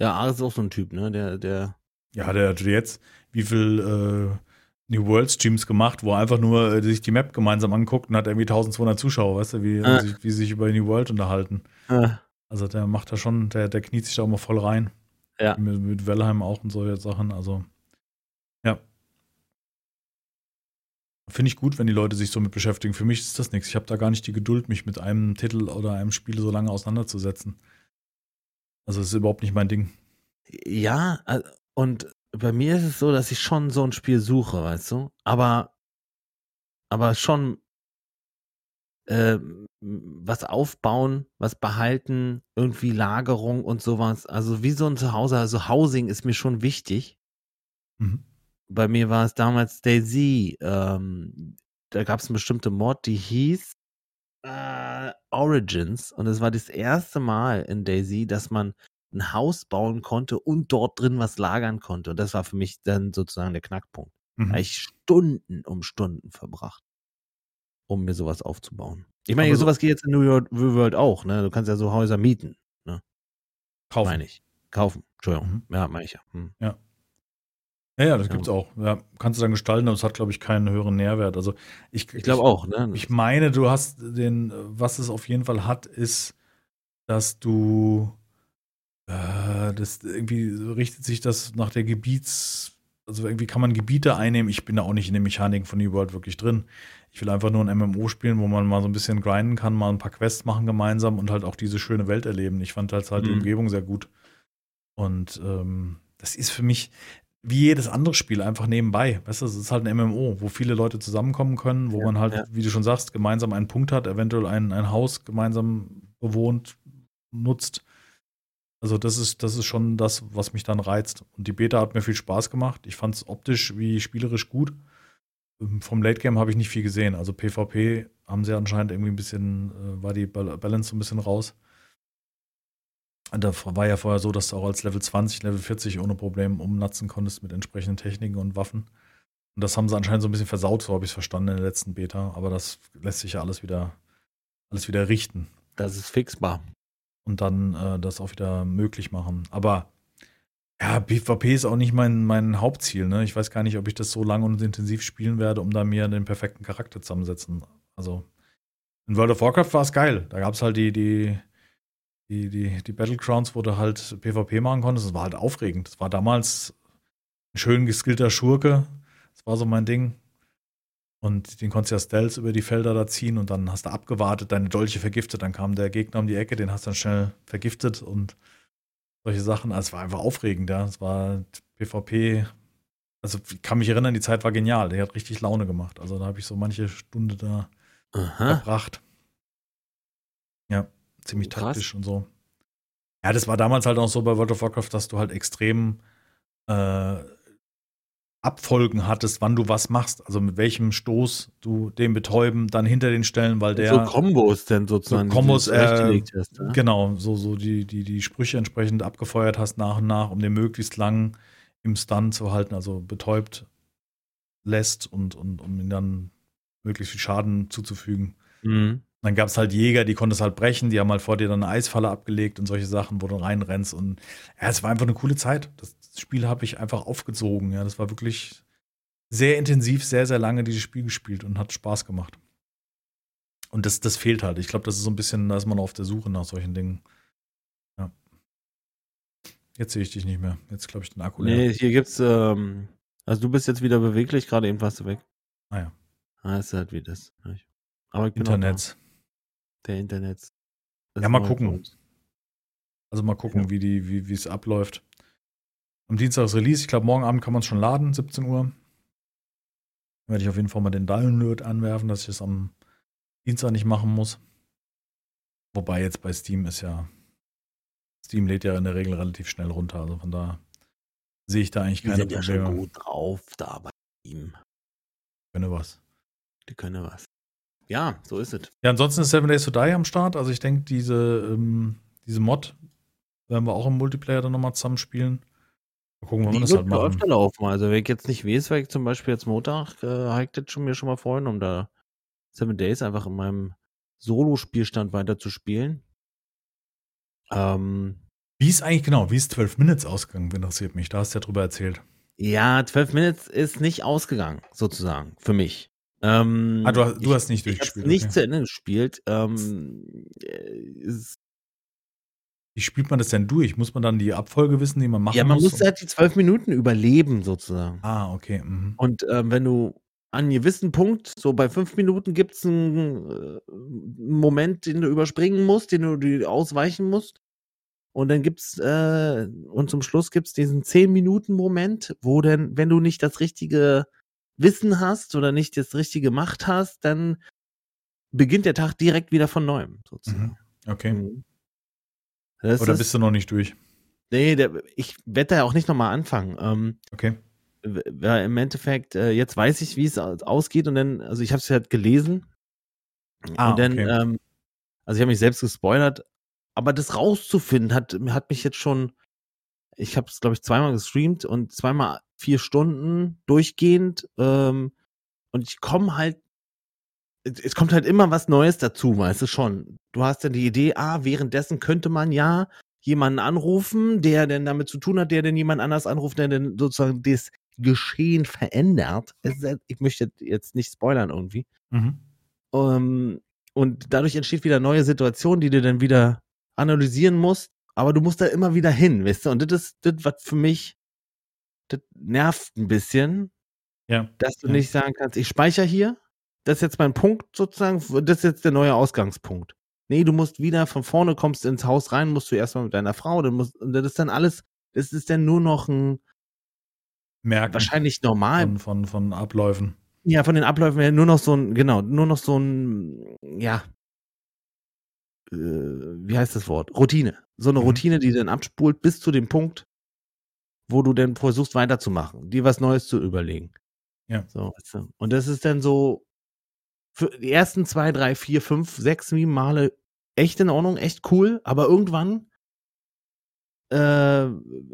Ja, Ares ist auch so ein Typ, ne? Der, der.
Ja, der hat jetzt wie viel äh, New World Streams gemacht, wo er einfach nur äh, sich die Map gemeinsam anguckt und hat irgendwie 1200 Zuschauer, weißt du, wie,
Ah.
sich, wie sie sich über New World unterhalten.
Äh,
Also der macht da schon, der, der kniet sich da auch mal voll rein.
Ja.
Mit, mit Wellheim auch und solche Sachen. Also, ja. Finde ich gut, wenn die Leute sich so mit beschäftigen. Für mich ist das nichts. Ich habe da gar nicht die Geduld, mich mit einem Titel oder einem Spiel so lange auseinanderzusetzen. Also, das ist überhaupt nicht mein Ding.
Ja, äh, und bei mir ist es so, dass ich schon so ein Spiel suche, weißt du? Aber, aber schon äh, was aufbauen, was behalten, irgendwie Lagerung und sowas. Also wie so ein Zuhause, also Housing ist mir schon wichtig.
Mhm.
Bei mir war es damals Daisy. Ähm, da gab es eine bestimmte Mod, die hieß äh, Origins. Und es war das erste Mal in Daisy, dass man ein Haus bauen konnte und dort drin was lagern konnte. Und das war für mich dann sozusagen der Knackpunkt. Da
Mhm.
habe ich Stunden um Stunden verbracht, um mir sowas aufzubauen. Ich meine,
Aber so-
sowas geht jetzt in New York New World auch, ne? Du kannst ja so Häuser mieten,
Kaufen.
meine ich. Kaufen. Entschuldigung.
Mhm.
Ja, meine ich ja. Hm.
Ja, ja, das
Ja.
gibt's auch. Ja, kannst du dann gestalten, aber es hat, glaube ich, keinen höheren Nährwert. Also, ich,
Ich glaube auch, ne?
Ich meine, du hast den, was es auf jeden Fall hat, ist, dass du das irgendwie richtet sich das nach der Gebiets, also irgendwie kann man Gebiete einnehmen. Ich bin da auch nicht in den Mechaniken von New World wirklich drin. Ich will einfach nur ein MMO spielen, wo man mal so ein bisschen grinden kann, mal ein paar Quests machen gemeinsam und halt auch diese schöne Welt erleben. Ich fand halt, halt die
Mhm.
Umgebung sehr gut. Und ähm, das ist für mich, wie jedes andere Spiel einfach nebenbei. Weißt du, es ist halt ein MMO, wo viele Leute zusammenkommen können, wo
Ja,
man halt,
ja.
wie du schon sagst, gemeinsam einen Punkt hat, eventuell ein, ein Haus gemeinsam bewohnt, nutzt. Also das ist, das ist schon das, was mich dann reizt. Und die Beta hat mir viel Spaß gemacht. Ich fand es optisch wie spielerisch gut. Ähm, Vom Late Game habe ich nicht viel gesehen. Also PvP haben sie anscheinend irgendwie ein bisschen, äh, war die Bal- Balance so ein bisschen raus. Da war ja vorher so, dass du auch als Level 20, Level 40 ohne Problem umnatzen konntest mit entsprechenden Techniken und Waffen. Und das haben sie anscheinend so ein bisschen versaut, so habe ich es verstanden in der letzten Beta. Aber das lässt sich ja alles wieder, alles wieder richten
Das ist fixbar.
Und dann äh, das auch wieder möglich machen. Aber ja, PvP ist auch nicht mein, mein Hauptziel. Ne? Ich weiß gar nicht, ob ich das so lang und intensiv spielen werde, um da mir den perfekten Charakter zusammensetzen. Also in World of Warcraft war es geil. Da gab es halt die, die, die, die, die Battlegrounds, wo du halt PvP machen konntest. Das war halt aufregend. Das war damals ein schön geskillter Schurke. Das war so mein Ding. Und den konntest du ja Stealth über die Felder da ziehen und dann hast du abgewartet, deine Dolche vergiftet, dann kam der Gegner um die Ecke, den hast du dann schnell vergiftet und solche Sachen. Also es war einfach aufregend, ja. Es war PvP. Also ich kann mich erinnern, die Zeit war genial. Der hat richtig Laune gemacht. Also da habe ich so manche Stunde da
Aha.
verbracht. Ja, ziemlich
Krass.
taktisch und so. Ja, das war damals halt auch so bei World of Warcraft, dass du halt extrem äh, Abfolgen hattest, wann du was machst. Also mit welchem Stoß du den betäuben, dann hinter den Stellen, weil der.
so Kombos denn sozusagen.
So Kombos, äh,
hast, ja?
Genau, so, so die, die, die Sprüche entsprechend abgefeuert hast nach und nach, um den möglichst lang im Stun zu halten, also betäubt lässt und, und um ihn dann möglichst viel Schaden zuzufügen.
Mhm.
Dann gab es halt Jäger, die konntest halt brechen, die haben halt vor dir dann eine Eisfalle abgelegt und solche Sachen, wo du reinrennst. Und ja, es war einfach eine coole Zeit. Das Spiel habe ich einfach aufgezogen. Ja, das war wirklich sehr intensiv, sehr, sehr lange dieses Spiel gespielt und hat Spaß gemacht. Und das, das fehlt halt. Ich glaube, das ist so ein bisschen, da ist man auf der Suche nach solchen Dingen. Ja. Jetzt sehe ich dich nicht mehr. Jetzt glaube ich den Akku leer.
Nee, hier gibt's, ähm, also du bist jetzt wieder beweglich, gerade eben warst du weg.
Ah ja.
Ah, ist halt wie das. Aber ich bin
Internet.
Der Internet. Das
Ja, mal gucken.
uns.
Also mal gucken,
Ja.
wie die, wie wie es abläuft. Am Dienstag ist Release. Ich glaube, morgen Abend kann man es schon laden, 17 Uhr. Werde ich auf jeden Fall mal den Download anwerfen, dass ich es am Dienstag nicht machen muss. Wobei jetzt bei Steam ist ja. Steam lädt ja in der Regel relativ schnell runter. Also von da sehe ich da eigentlich
Die
keine
sind ja schon
Probleme.
gut drauf da bei ihm.
Wenn was.
Die können was. Ja, so ist es.
Ja, ansonsten ist Seven Days to Die am Start. Also ich denke, diese, ähm, diese Mod werden wir auch im Multiplayer dann nochmal zusammenspielen. Mal gucken, wann wir das halt machen.
öfter laufen. Also wenn ich jetzt nicht weiß, weil ich zum Beispiel jetzt Montag äh, das schon mir schon mal freuen, um da Seven Days einfach in meinem Solo-Spielstand weiter zu spielen. Ähm,
Wie ist eigentlich genau, wie ist 12 Minutes ausgegangen, interessiert mich. Da hast du ja drüber erzählt.
ja, 12 Minutes ist nicht ausgegangen, sozusagen, für mich. Ähm,
Ah, du, hast- du
ich,
hast nicht
ich
durchgespielt.
nicht
okay.
zu Ende gespielt. Ähm, äh, es,
Wie spielt man das denn durch? Muss man dann die Abfolge wissen, die man machen
ja, man
muss?
muss halt die 12 Minuten überleben, sozusagen.
ah, okay. Mhm.
Und ähm, wenn du an einem gewissen Punkt, so bei fünf Minuten gibt es einen äh, Moment, den du überspringen musst, den du ausweichen musst. Und dann gibt's, äh, und zum Schluss gibt's diesen 10-Minuten-Moment, wo dann, wenn du nicht das richtige Wissen hast oder nicht das richtige Macht hast, dann beginnt der Tag direkt wieder von neuem, sozusagen.
Okay.
Mhm.
Oder
ist,
bist du noch nicht durch?
nee, der, ich werde da auch nicht nochmal anfangen. Ähm,
Okay.
weil im Endeffekt, äh, jetzt weiß ich, wie es aus- ausgeht und dann, also ich habe es halt gelesen
Ah,
und dann,
okay.
ähm, also ich habe mich selbst gespoilert, aber das rauszufinden hat, hat mich jetzt schon, ich habe es glaube ich zweimal gestreamt und zweimal vier Stunden durchgehend ähm, und ich komme halt, es kommt halt immer was Neues dazu, weißt du schon. Du hast dann die Idee, ah, währenddessen könnte man ja jemanden anrufen, der denn damit zu tun hat, der denn jemand anders anruft, der dann sozusagen das Geschehen verändert. Halt- ich möchte jetzt nicht spoilern irgendwie.
Mhm.
Ähm, und dadurch entsteht wieder neue Situation, die du dann wieder analysieren musst. Aber du musst da immer wieder hin, weißt du? Und das ist das, was für mich, das nervt ein bisschen,
Ja.
dass du
Ja.
nicht sagen kannst, ich speichere hier, das ist jetzt mein Punkt sozusagen, das ist jetzt der neue Ausgangspunkt. Nee, du musst wieder von vorne, kommst ins Haus rein, musst du erstmal mit deiner Frau, dann musst, das ist dann alles, das ist dann nur noch ein,
merken.
Wahrscheinlich normal.
Von, von, von Abläufen.
Ja, von den Abläufen her nur noch so ein, genau, nur noch so ein, ja, äh, wie heißt das Wort? Routine. So eine
Mhm.
Routine, die dann abspult bis zu dem Punkt, wo du dann versuchst weiterzumachen, dir was Neues zu überlegen.
Ja.
So. Und das ist dann so für die ersten zwei, drei, vier, fünf, sechs, sieben Male echt in Ordnung, echt cool, aber irgendwann äh,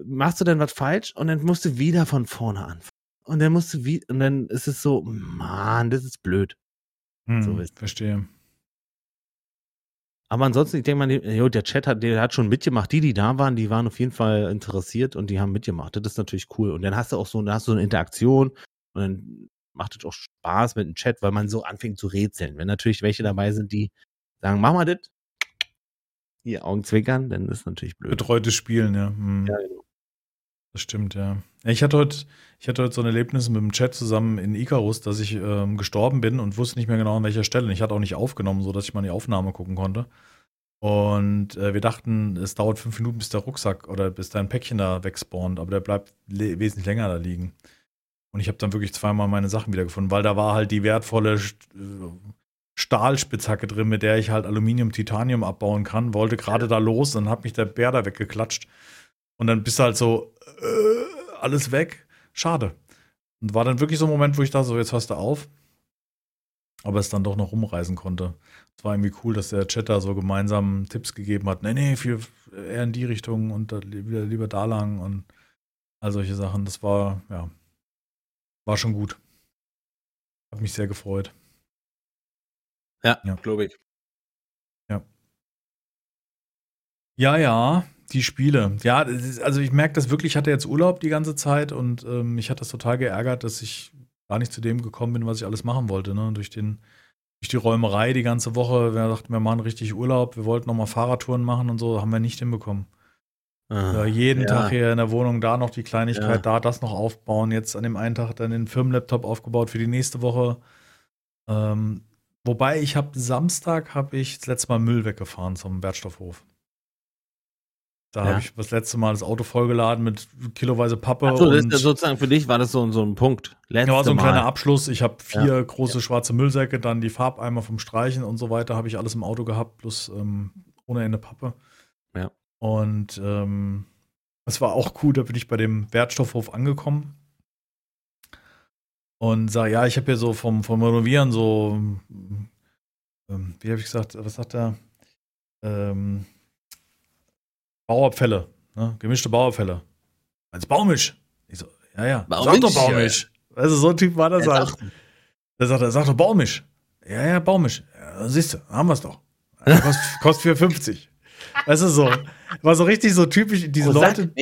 machst du dann was falsch und dann musst du wieder von vorne anfangen. Und dann musst du wie, und dann ist es so, Mann, das ist blöd.
Hm,
So ist-
verstehe.
Aber ansonsten, ich denke mal, jo, der Chat hat, der hat schon mitgemacht. Die, die da waren, die waren auf jeden Fall interessiert und die haben mitgemacht. Das ist natürlich cool. Und dann hast du auch so, dann hast du so eine Interaktion und dann macht es auch Spaß mit dem Chat, weil man so anfängt zu rätseln. Wenn natürlich welche dabei sind, die sagen, mach mal das, hier Augenzwinkern, dann ist natürlich blöd.
Betreutes Spielen, ja. Hm.
Ja, genau.
Das stimmt, ja. Ich hatte heute, ich hatte heute so ein Erlebnis mit dem Chat zusammen in Icarus, dass ich ähm, gestorben bin und wusste nicht mehr genau an welcher Stelle. Und ich hatte auch nicht aufgenommen, sodass ich mal in die Aufnahme gucken konnte. Und äh, wir dachten, es dauert fünf Minuten, bis der Rucksack oder bis dein Päckchen da wegspawnt, aber der bleibt le- wesentlich länger da liegen. Und ich habe dann wirklich zweimal meine Sachen wiedergefunden, weil da war halt die wertvolle äh, Stahlspitzhacke drin, mit der ich halt Aluminium, Titanium abbauen kann. Wollte gerade da los, dann hat mich der Bär da weggeklatscht. Und dann bist du halt so, äh, alles weg. Schade. Und war dann wirklich so ein Moment, wo ich dachte, so, jetzt hast du auf. Aber es dann doch noch rumreisen konnte. Es war irgendwie cool, dass der Chat da so gemeinsam Tipps gegeben hat. Nee, nee, viel eher in die Richtung und da, lieber, lieber da lang und all solche Sachen. Das war, ja, war schon gut. Hat mich sehr gefreut.
Ja,
Ja.
glaube ich.
Ja, ja, die Spiele. Ja, ist, also ich merke das wirklich, ich hatte jetzt Urlaub die ganze Zeit und ähm, mich hat das total geärgert, dass ich gar nicht zu dem gekommen bin, was ich alles machen wollte. Ne? Durch, den, durch die Räumerei die ganze Woche. Wir dachten, wir machen richtig Urlaub, wir wollten nochmal Fahrradtouren machen und so, haben wir nicht hinbekommen. Ja, jeden
ja.
Tag hier in der Wohnung da noch die Kleinigkeit,
Ja.
da das noch aufbauen. Jetzt an dem einen Tag dann den Firmenlaptop aufgebaut für die nächste Woche. Ähm, wobei ich habe Samstag habe ich das letzte Mal Müll weggefahren zum Wertstoffhof. Da
Ja.
habe ich das letzte Mal das Auto vollgeladen mit kiloweise Pappe
Ach so, das ist ja sozusagen für dich war das so, so ein Punkt. Letzte
ja, war so ein
Mal.
kleiner Abschluss. Ich habe vier große schwarze Müllsäcke, dann die Farbeimer vom Streichen und so weiter habe ich alles im Auto gehabt, plus ähm, ohne Ende Pappe.
Ja.
Und ähm, es war auch cool, da bin ich bei dem Wertstoffhof angekommen und sag, ja, ich habe hier so vom, vom Renovieren so, ähm, wie habe ich gesagt, was sagt er? Ähm, Bauabfälle, ne? gemischte Bauabfälle. Als Baumisch. Ich so, ja, ja, sag
Baumisch,
doch Baumisch. Also so ein Typ war das halt.
sagt-
Da sagt er, sag doch Baumisch. Ja, ja, Baumisch. Ja, siehst du, haben wir es doch. Ja, Kostet, kostet 4,50. Weißt du so? War so richtig so typisch, diese
Oh, sag
Leute,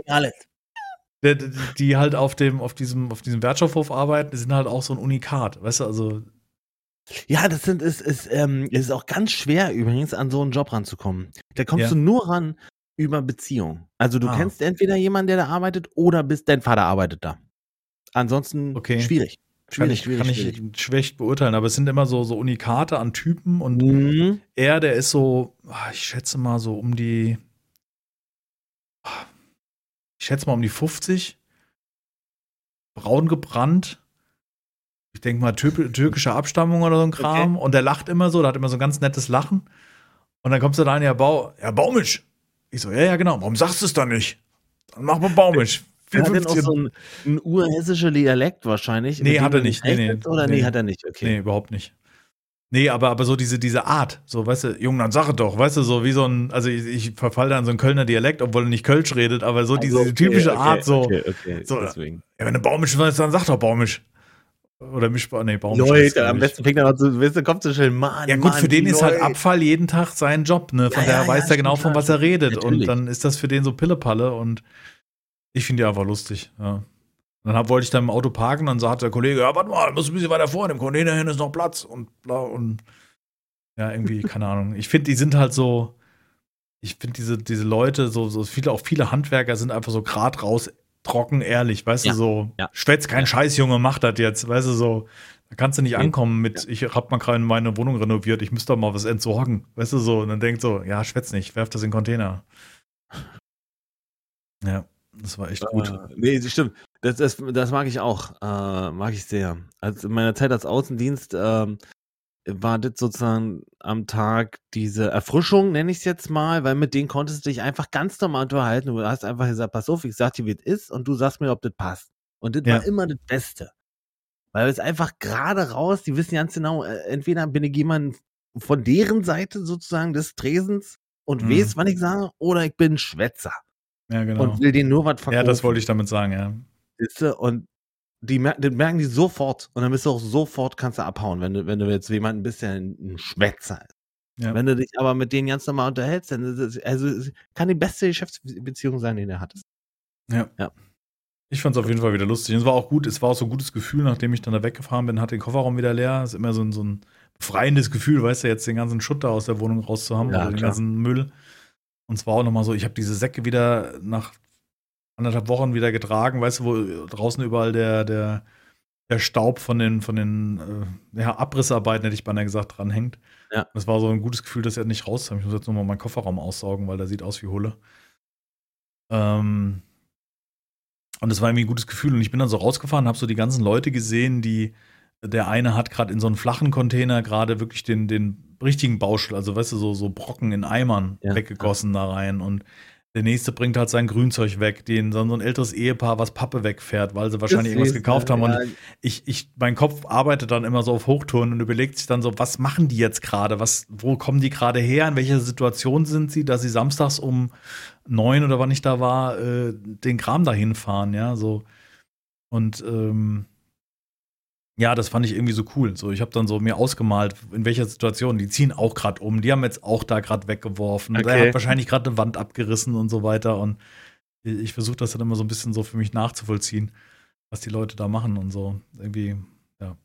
die, die halt auf dem, auf diesem, auf diesem Wertstoffhof arbeiten, die sind halt auch so ein Unikat. Weißt du, also,
Ja, das sind, ist, ist, ähm, es ist auch ganz schwer übrigens an so einen Job ranzukommen. Da kommst
Ja.
du nur ran über Beziehung. Also du
Ah.
kennst entweder jemanden, der da arbeitet, oder bist dein Vater arbeitet da. Ansonsten
Okay.
schwierig.
kann
Schwierig,
ich,
schwierig,
kann ich schlecht beurteilen, aber es sind immer so, so Unikate an Typen und
Mhm.
er, der ist so, ah, ich schätze mal so um die, ich schätze mal um die 50, braun gebrannt. Ich denke mal tür türkische Abstammung oder so ein Kram. Und der lacht immer so, der hat immer so ein ganz nettes Lachen. Und dann kommst du da an, ja, Bau, ja, Baumisch. Ich so, ja, ja, genau. Warum sagst du es dann nicht? Dann mach mal Baumisch.
Er hat denn auch
4,50.
so ein, ein urhessischer Dialekt wahrscheinlich.
Nee, hat er nicht. Nee, nee.
Oder nee,
Nee.
hat er nicht. Okay.
Nee, überhaupt nicht. Nee, aber, aber so diese, diese Art, so, weißt du, Junge, dann sag doch, weißt du, so wie so ein, also ich, ich verfall da in so einen Kölner Dialekt, obwohl er nicht Kölsch redet, aber so diese
Also, okay,
typische
okay,
Art, so,
Okay, okay,
so,
deswegen.
ja, wenn du Baumisch weißt, dann sag doch Baumisch. Oder Mischbar, nee, ist,
Leute, am besten fängt er noch zu, weißt du, kommt so schnell, Mann.
Ja gut,
Mann,
für den ist halt
Leute.
Abfall jeden Tag sein Job, ne? Von
Ja,
daher
ja,
weiß
ja,
er genau, von was er redet.
Natürlich.
Und dann ist das für den so Pillepalle und ich finde die einfach lustig, ja. Dann hab, wollte ich dann im Auto parken, dann sagt der Kollege, ja, warte mal, musst ein bisschen weiter vor, in dem Container hin ist noch Platz und bla und ja, irgendwie, keine Ahnung. Ich finde, die sind halt so, ich finde diese, diese Leute, so, so viele, auch viele Handwerker sind einfach so grad raus, trocken, ehrlich, weißt
Ja,
du, so,
ja.
schwätz kein Scheiß, Junge, mach das jetzt, weißt du, so, da kannst du nicht
Nee.
ankommen mit, ich hab mal gerade meine Wohnung renoviert, ich müsste doch mal was entsorgen, weißt du, so, und dann denkt so, ja, schwätz nicht, werf das in den Container. Ja. Das war echt gut.
Äh, nee, das stimmt. Das, das, das mag ich auch. Äh, mag ich sehr. Also in meiner Zeit als Außendienst ähm, war das sozusagen am Tag diese Erfrischung, nenne ich es jetzt mal, weil mit denen konntest du dich einfach ganz normal unterhalten. Du hast einfach gesagt, pass auf, ich sag dir, wie es ist und du sagst mir, ob das passt. Und das
Ja.
war immer das Beste. Weil es einfach gerade raus, die wissen ganz genau, äh, entweder bin ich jemand von deren Seite sozusagen des Tresens und
Mhm.
weiß, wann ich sage, oder ich bin Schwätzer
Ja, genau.
und will denen nur was verkaufen.
Ja, das wollte ich damit sagen, ja.
Und die, das merken die sofort. Und dann bist du auch sofort, kannst du abhauen, wenn du, wenn du jetzt jemanden bist, der ein ein Schwätzer ist.
Ja.
Wenn du dich aber mit denen ganz normal unterhältst, dann ist es, also es kann die beste Geschäftsbeziehung sein, die du hattest.
Ich fand es auf jeden Fall wieder lustig. Und Es war auch gut, es war auch so ein gutes Gefühl, nachdem ich dann da weggefahren bin, hatte den Kofferraum wieder leer. Ist immer so ein, so ein befreiendes Gefühl, weißt du, jetzt den ganzen Schutt da aus der Wohnung rauszuhaben
Ja,
oder den
klar.
ganzen Müll. Und es war auch nochmal so, ich habe diese Säcke wieder nach anderthalb Wochen wieder getragen, weißt du, wo draußen überall der, der, der Staub von den, von den äh, ja, Abrissarbeiten, hätte ich beinahe gesagt, dranhängt.
Ja.
Das war so ein gutes Gefühl, dass er nicht raus Ich muss jetzt nochmal meinen Kofferraum aussaugen, weil der sieht aus wie Hulle. Ähm, und das war irgendwie ein gutes Gefühl. Und ich bin dann so rausgefahren, habe so die ganzen Leute gesehen, die, der eine hat gerade in so einen flachen Container gerade wirklich den, den richtigen Bauschel, also weißt du, so, so Brocken in Eimern
Ja,
weggegossen da rein. Und der nächste bringt halt sein Grünzeug weg, den so ein älteres Ehepaar, was Pappe wegfährt, weil sie wahrscheinlich irgendwas gekauft haben. Und ich, ich, mein Kopf arbeitet dann immer so auf Hochtouren und überlegt sich dann so, was machen die jetzt gerade? Was, wo kommen die gerade her? In welcher Situation sind sie, dass sie samstags um neun oder wann ich da war, äh, den Kram dahin fahren, ja, so. Und ähm, ja, das fand ich irgendwie so cool. So, ich habe dann so mir ausgemalt, in welcher Situation. Die ziehen auch gerade um, die haben jetzt auch da gerade weggeworfen. Der
Okay.
hat wahrscheinlich gerade eine Wand abgerissen und so weiter. Und ich, ich versuche das dann immer so ein bisschen so für mich nachzuvollziehen, was die Leute da machen und so. Irgendwie, ja.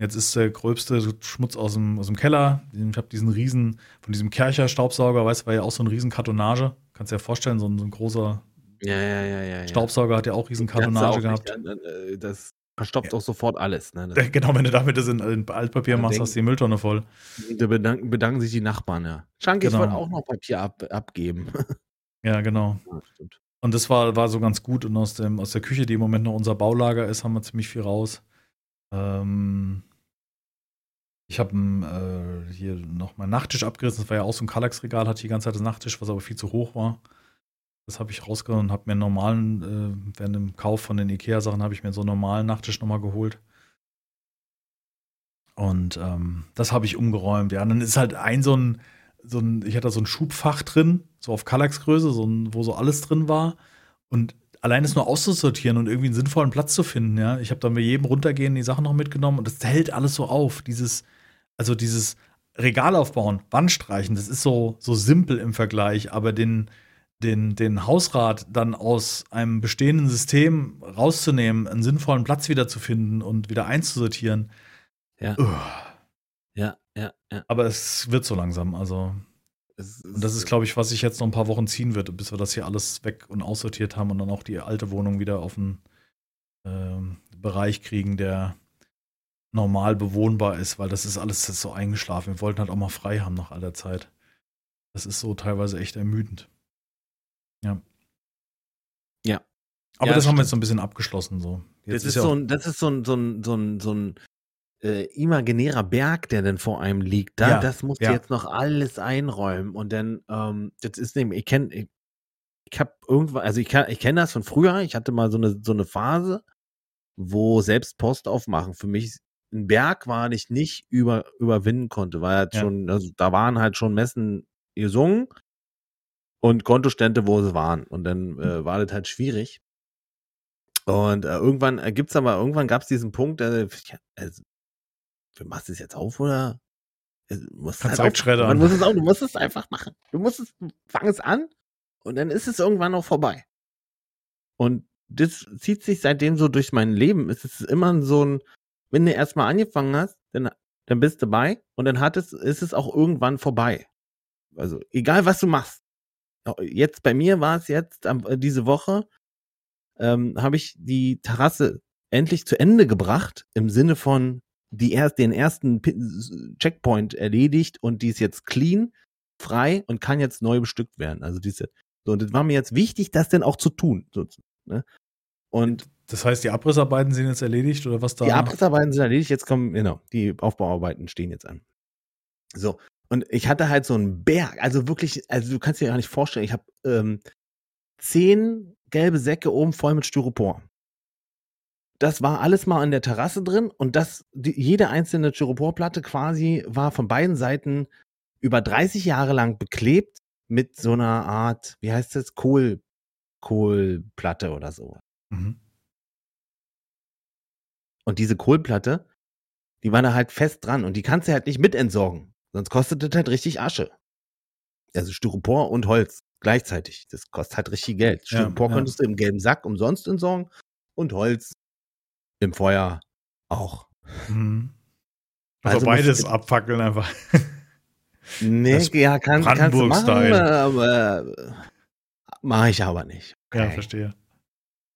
Jetzt ist der gröbste Schmutz aus dem, aus dem Keller. Ich habe diesen riesen, von diesem Kercher-Staubsauger, weißt du, war ja auch so ein riesen Kartonage. Kannst dir ja vorstellen, so ein, so ein großer
Ja, ja, ja, ja.
Staubsauger hat ja auch riesen Kartonage gehabt.
nicht, äh, Das verstopft auch sofort alles. Ne?
Genau, wenn du damit das in, in Altpapier
Ja,
machst,
denk-
hast du die Mülltonne voll.
da bedanken, bedanken sich die Nachbarn, ja. Schanke, ich
Genau.
wollte auch noch Papier ab, abgeben.
Ja, genau.
Ja.
Und das war, war so ganz gut. Und aus, dem, aus der Küche, die im Moment noch unser Baulager ist, haben wir ziemlich viel raus. Ähm, ich habe äh, hier noch meinen Nachttisch abgerissen. Das war ja auch so ein Kallax-Regal, hatte die ganze Zeit das Nachttisch, was aber viel zu hoch war. Das habe ich rausgehauen und habe mir einen normalen, äh, während dem Kauf von den Ikea-Sachen, habe ich mir so einen normalen Nachttisch nochmal geholt. Und ähm, das habe ich umgeräumt. Ja, und dann ist halt ein so ein, so ein, ich hatte da so ein Schubfach drin, so auf Kallax-Größe, so wo so alles drin war. Und allein es nur auszusortieren und irgendwie einen sinnvollen Platz zu finden, ja. Ich habe dann bei jedem Runtergehen die Sachen noch mitgenommen und das hält alles so auf. Dieses, also dieses Regal aufbauen, Wand streichen, das ist so, so simpel im Vergleich, aber den, den, den Hausrat dann aus einem bestehenden System rauszunehmen, einen sinnvollen Platz wiederzufinden und wieder einzusortieren.
Ja.
uah.
Ja, ja, ja.
Aber es wird so langsam. Also,
Es
und das ist, glaube ich, was sich jetzt noch ein paar Wochen ziehen wird, bis wir das hier alles weg und aussortiert haben und dann auch die alte Wohnung wieder auf einen ähm, Bereich kriegen, der normal bewohnbar ist, weil das ist alles jetzt so eingeschlafen. Wir wollten halt auch mal frei haben nach all der Zeit. Das ist so teilweise echt ermüdend. Ja. Aber
Ja,
das haben wir jetzt so ein bisschen abgeschlossen. So. Jetzt
Das ist,
ja
so ein, das ist so ein, so ein, so ein, so ein äh, imaginärer Berg, der dann vor einem liegt. Da,
Ja,
das musst
ja.
du jetzt noch alles einräumen. Und dann, ähm, das ist nämlich, ich kenne, ich, ich habe irgendwann, also ich, kann- ich kenne das von früher. Ich hatte mal so eine, so eine Phase, wo selbst Post aufmachen für mich ein Berg war, den ich nicht über, überwinden konnte, weil halt
Ja.
schon, also da waren halt schon Messen gesungen und Kontostände, wo sie waren. Und dann äh, war das halt schwierig. Und äh, irgendwann äh, gibt's aber, irgendwann gab's diesen Punkt, äh, also, du machst es jetzt auf oder? Du musst
Kannst
halt
wegschreddern.
Man muss es auch, du musst es einfach machen. Du musst es, fang es an und dann ist es irgendwann auch vorbei. Und das zieht sich seitdem so durch mein Leben. Es ist immer so ein, wenn du erstmal angefangen hast, dann, dann bist du bei und dann hat es, ist es auch irgendwann vorbei. Also, egal was du machst. Jetzt bei mir war es jetzt äh, diese Woche, ähm, habe ich die Terrasse endlich zu Ende gebracht, im Sinne von die erst, den ersten Checkpoint erledigt und die ist jetzt clean, frei und kann jetzt neu bestückt werden. Also diese, So, und es war mir jetzt wichtig, das denn auch zu tun. So, ne? Und
Das heißt, die Abrissarbeiten sind jetzt erledigt oder was da?
die Abrissarbeiten sind erledigt, jetzt kommen, genau, die Aufbauarbeiten stehen jetzt an. So, und ich hatte halt so einen Berg, also wirklich, also du kannst dir gar nicht vorstellen, ich habe ähm, zehn gelbe Säcke oben voll mit Styropor. Das war alles mal an der Terrasse drin und das, die, jede einzelne Styroporplatte quasi war von beiden Seiten über 30 Jahre lang beklebt mit so einer Art, wie heißt das, Kohl, Kohlplatte oder so.
Mhm.
Und diese Kohlplatte, die war da halt fest dran und die kannst du halt nicht mitentsorgen. Sonst kostet das halt richtig Asche. Also Styropor und Holz gleichzeitig. Das kostet halt richtig Geld.
Ja,
Styropor
ja.
könntest du im gelben Sack umsonst entsorgen und Holz im Feuer auch.
Mhm. Also,
Also
beides abfackeln einfach.
Nee,
Das
ja, kann, kannst du machen,
Brandenburg-Style.
aber äh, mache ich aber nicht.
Ja,
Okay,
verstehe.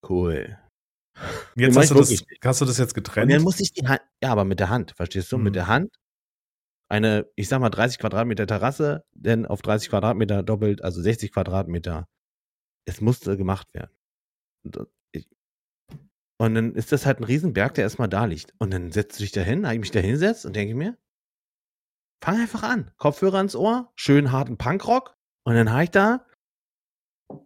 cool.
Jetzt hast du, das, hast du das jetzt
Und
getrennt?
dann muss ich die Hand, ja, aber mit der Hand, verstehst du?
Mhm.
Mit der Hand eine, ich sag mal, 30 Quadratmeter Terrasse, denn auf 30 Quadratmeter doppelt, also 60 Quadratmeter. Es musste gemacht werden. Und, äh, und dann ist das halt ein Riesenberg, der erstmal da liegt. Und dann setzt du dich da hin, habe ich mich da hinsetzt und denke mir, fang einfach an. Kopfhörer ins Ohr, schön harten Punkrock. Und dann habe ich da,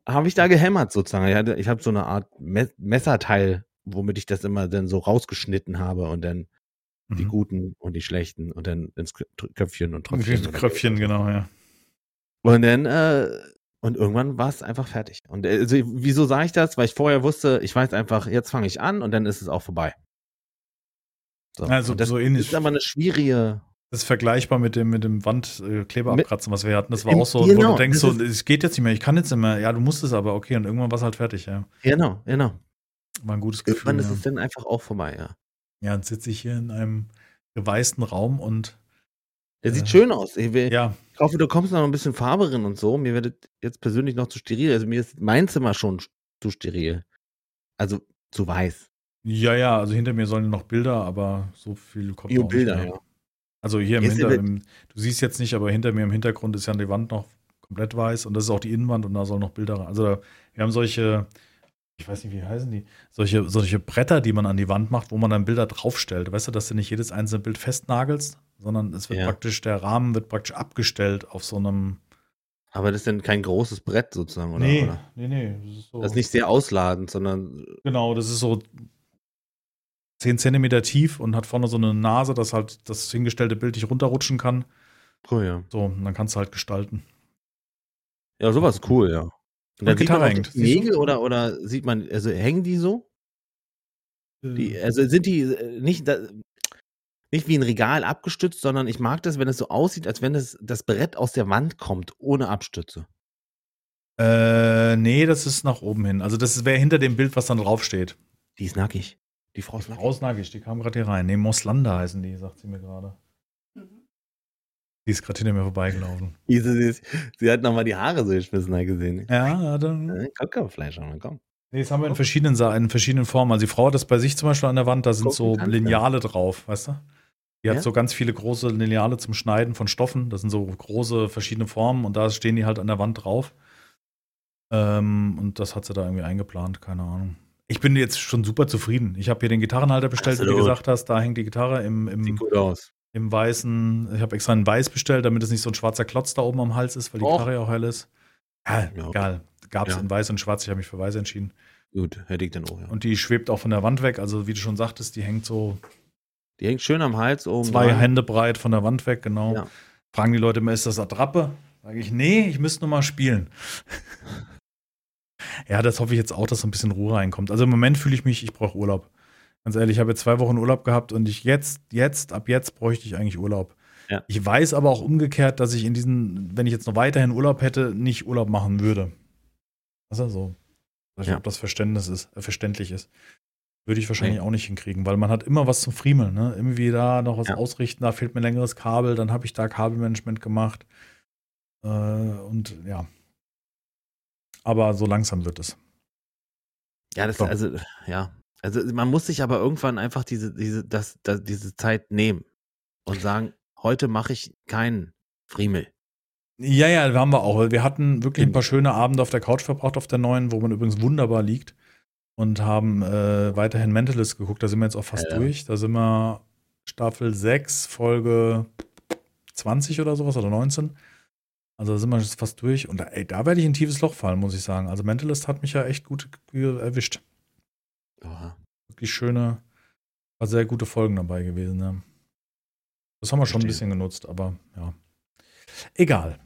habe ich da gehämmert sozusagen. Ich, ich habe so eine Art Me Messerteil, womit ich das immer dann so rausgeschnitten habe und dann die
Mhm.
guten und die schlechten und dann ins Kö- Köpfchen und Tröpfchen. oder-
Kröpfchen, genau, ja.
Und dann, äh, und irgendwann war es einfach fertig. Und äh, also, wieso sage ich das? Weil ich vorher wusste, ich weiß einfach, jetzt fange ich an und dann ist es auch vorbei. So,
Also
und das
so ähnlich.
ist aber eine schwierige.
Das ist vergleichbar mit dem, mit dem Wandkleber
Mit-
abkratzen, was wir hatten. Das war auch so, wo
genau,
du denkst,
das
so, es geht jetzt nicht mehr, ich kann jetzt nicht mehr. Ja, du musst es aber, okay. Und irgendwann war es halt fertig, ja.
Genau, genau.
War ein gutes Gefühl.
Irgendwann ist
Ja,
es dann einfach auch vorbei, ja.
Ja jetzt sitze ich hier in einem geweißten Raum und
Der sieht
Äh,
schön aus. Ich, will,
ja,
ich hoffe, du kommst noch ein bisschen Farbe rein und so. Mir wird es jetzt persönlich noch zu steril. Also mir ist mein Zimmer schon zu steril. Also zu weiß.
ja, ja, also hinter mir sollen noch Bilder, aber so viel kommt auch nicht
Bilder,
mehr.
ja.
Also hier im
Jetzt
Hinter,
wird-
im, du siehst jetzt nicht, aber hinter mir im Hintergrund ist ja die Wand noch komplett weiß und das ist auch die Innenwand und da sollen noch Bilder rein. Also da, wir haben solche, ich weiß nicht, wie heißen die, solche, solche Bretter, die man an die Wand macht, wo man dann Bilder draufstellt. Weißt du, dass du nicht jedes einzelne Bild festnagelst, sondern es wird
Ja.
praktisch, der Rahmen wird praktisch abgestellt auf so einem.
Aber das ist dann kein großes Brett sozusagen, oder?
nee,
oder?
nee, nee. Das ist, so,
Das ist nicht sehr ausladend, sondern
Genau, das ist so 10 Zentimeter tief und hat vorne so eine Nase, dass halt das hingestellte Bild nicht runterrutschen kann.
cool, ja.
So, und dann kannst du halt gestalten.
Ja, sowas ist cool, ja. Und
Und Gitarre hängt.
die? Nägel oder, oder sieht man, also hängen die so? Die,
Äh,
also sind die äh, nicht, da, nicht wie ein Regal abgestützt, sondern ich mag das, wenn es so aussieht, als wenn es, das Brett aus der Wand kommt, ohne Abstütze.
Äh, nee, das ist nach oben hin. Also das wäre hinter dem Bild, was dann draufsteht.
Die ist nackig. Die Frau ist nackig.
Ausnagisch, die kam gerade hier rein. Nee, Moslanda heißen die, sagt sie mir gerade. Die ist gerade hinter mir vorbeigelaufen.
Sie, sie, sie hat nochmal die Haare so geschmissen, hat gesehen.
Ja, dann.
Aber komm.
Nee, das haben wir in verschiedenen, in verschiedenen Formen. Also die Frau hat das bei sich zum Beispiel an der Wand, da sind so. Lineale drauf, weißt du? Die
Ja?
hat so ganz viele große Lineale zum Schneiden von Stoffen. Das sind so große verschiedene Formen und da stehen die halt an der Wand drauf. Ähm, und das hat sie da irgendwie eingeplant, keine Ahnung. Ich bin jetzt schon super zufrieden. Ich habe hier den Gitarrenhalter bestellt, wie du
Absolut.
gesagt hast. Da hängt die Gitarre im, im,
Sieht gut aus.
Im weißen. Ich habe extra einen Weiß bestellt, damit es nicht so ein schwarzer Klotz da oben am Hals ist, weil die
Och.
Gitarre ja auch hell ist. Ja,
Ja.
egal. Gab es
Ja.
in Weiß und Schwarz. Ich habe mich für Weiß entschieden.
Gut, hätte ich dann auch, ja.
Und die schwebt auch von der Wand weg. Also, wie du schon sagtest, die hängt so
Die hängt schön am Hals oben.
zwei
dran.
Hände breit von der Wand weg, genau.
Ja.
Fragen die Leute immer, ist das Attrappe? Sage ich, nee, ich müsste nur mal spielen. ja, das hoffe ich jetzt auch, dass so ein bisschen Ruhe reinkommt. Also im Moment fühle ich mich, ich brauche Urlaub. Ganz ehrlich, ich habe jetzt zwei Wochen Urlaub gehabt und ich jetzt, jetzt, ab jetzt bräuchte ich eigentlich Urlaub.
Ja.
Ich weiß aber auch umgekehrt, dass ich in diesen, wenn ich jetzt noch weiterhin Urlaub hätte, nicht Urlaub machen würde. Also so. Ich
Ja.
ob das Verständnis ist, äh, verständlich ist. Würde ich wahrscheinlich auch nicht hinkriegen, weil man hat immer was zum Friemeln, ne? Irgendwie da noch was
Ja.
ausrichten, da fehlt mir ein längeres Kabel, dann habe ich da Kabelmanagement gemacht. Äh, und ja. Aber so langsam wird es.
Ja, das,
So.
also, ja. Also, man muss sich aber irgendwann einfach diese, diese, das, das, diese Zeit nehmen und sagen, heute mache ich keinen Friemel.
Ja, ja, haben wir auch. Wir hatten wirklich ein paar schöne Abende auf der Couch verbracht, auf der neuen, wo man übrigens wunderbar liegt. Und haben äh, weiterhin Mentalist geguckt. Da sind wir jetzt auch fast
Ja,
durch. Da sind wir Staffel 6, Folge 20 oder sowas oder 19. Also da sind wir jetzt fast durch. Und da, ey, da werde ich in ein tiefes Loch fallen, muss ich sagen. Also Mentalist hat mich ja echt gut erwischt.
Oha.
Wirklich schöne, war sehr gute Folgen dabei gewesen. Ja. Das haben wir schon ein bisschen genutzt, aber ja. Egal.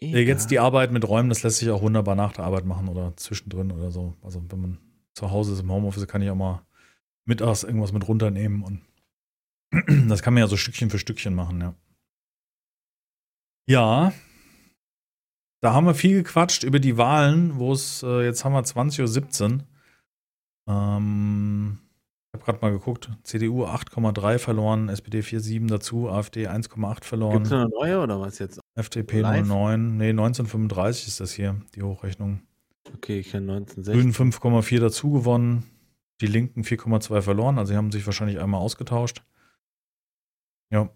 Äh,
Egal.
Jetzt die Arbeit mit Räumen, das lässt sich auch wunderbar nach der Arbeit machen oder zwischendrin oder so. Also wenn man zu Hause ist im Homeoffice, kann ich auch mal mittags irgendwas mit runternehmen und das kann man ja so Stückchen für Stückchen machen, ja. Ja, da haben wir viel gequatscht über die Wahlen, wo es, äh, jetzt haben wir 20.17 Uhr. Ähm, ich habe gerade mal geguckt, CDU 8,3 verloren, SPD 4,7 dazu, AfD 1,8 verloren.
Gibt's noch eine neue oder was jetzt?
FDP
Live?
09, nee, 1935 ist das hier, die Hochrechnung.
Okay, ich kenne 1960.
Grünen 5,4 dazu gewonnen, die Linken 4,2 verloren, also sie haben sich wahrscheinlich einmal ausgetauscht. Ja,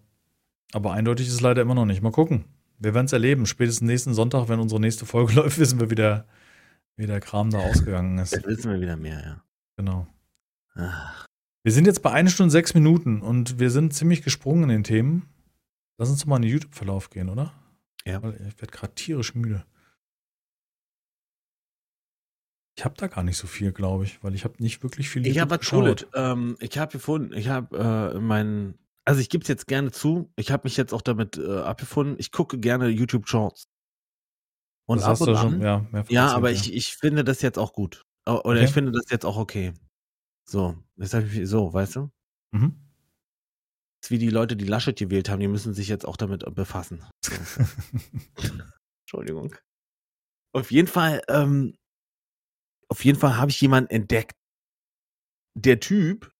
aber eindeutig ist es leider immer noch nicht. Mal gucken. Wir werden es erleben. Spätestens nächsten Sonntag, wenn unsere nächste Folge läuft, wissen wir, wie der, wie der Kram da ausgegangen ist.
Jetzt wissen wir wieder mehr, ja.
Genau.
Ach,
Wir sind jetzt bei 1 Stunde 6 Minuten und wir sind ziemlich gesprungen in den Themen. Lass uns doch mal in den YouTube-Verlauf gehen, oder?
Ja.
Weil Ich werde gerade tierisch müde. Ich habe da gar nicht so viel, glaube ich, weil ich habe nicht wirklich viel
Ich habe was. Cooles. Ähm, ich habe gefunden, ich habe äh, meinen, also ich gebe es jetzt gerne zu, ich habe mich jetzt auch damit äh, abgefunden, ich gucke gerne YouTube Shorts. Und
Das
ab
hast
und an,
schon, ja,
ja, aber ich, ich finde das jetzt auch gut. O- Oder
Okay.
ich finde das jetzt auch okay. So, jetzt hab ich, so, weißt du?
Mhm.
Das ist wie die Leute, die Laschet gewählt haben, die müssen sich jetzt auch damit befassen. So. Entschuldigung. Auf jeden Fall, ähm, auf jeden Fall habe ich jemanden entdeckt. Der Typ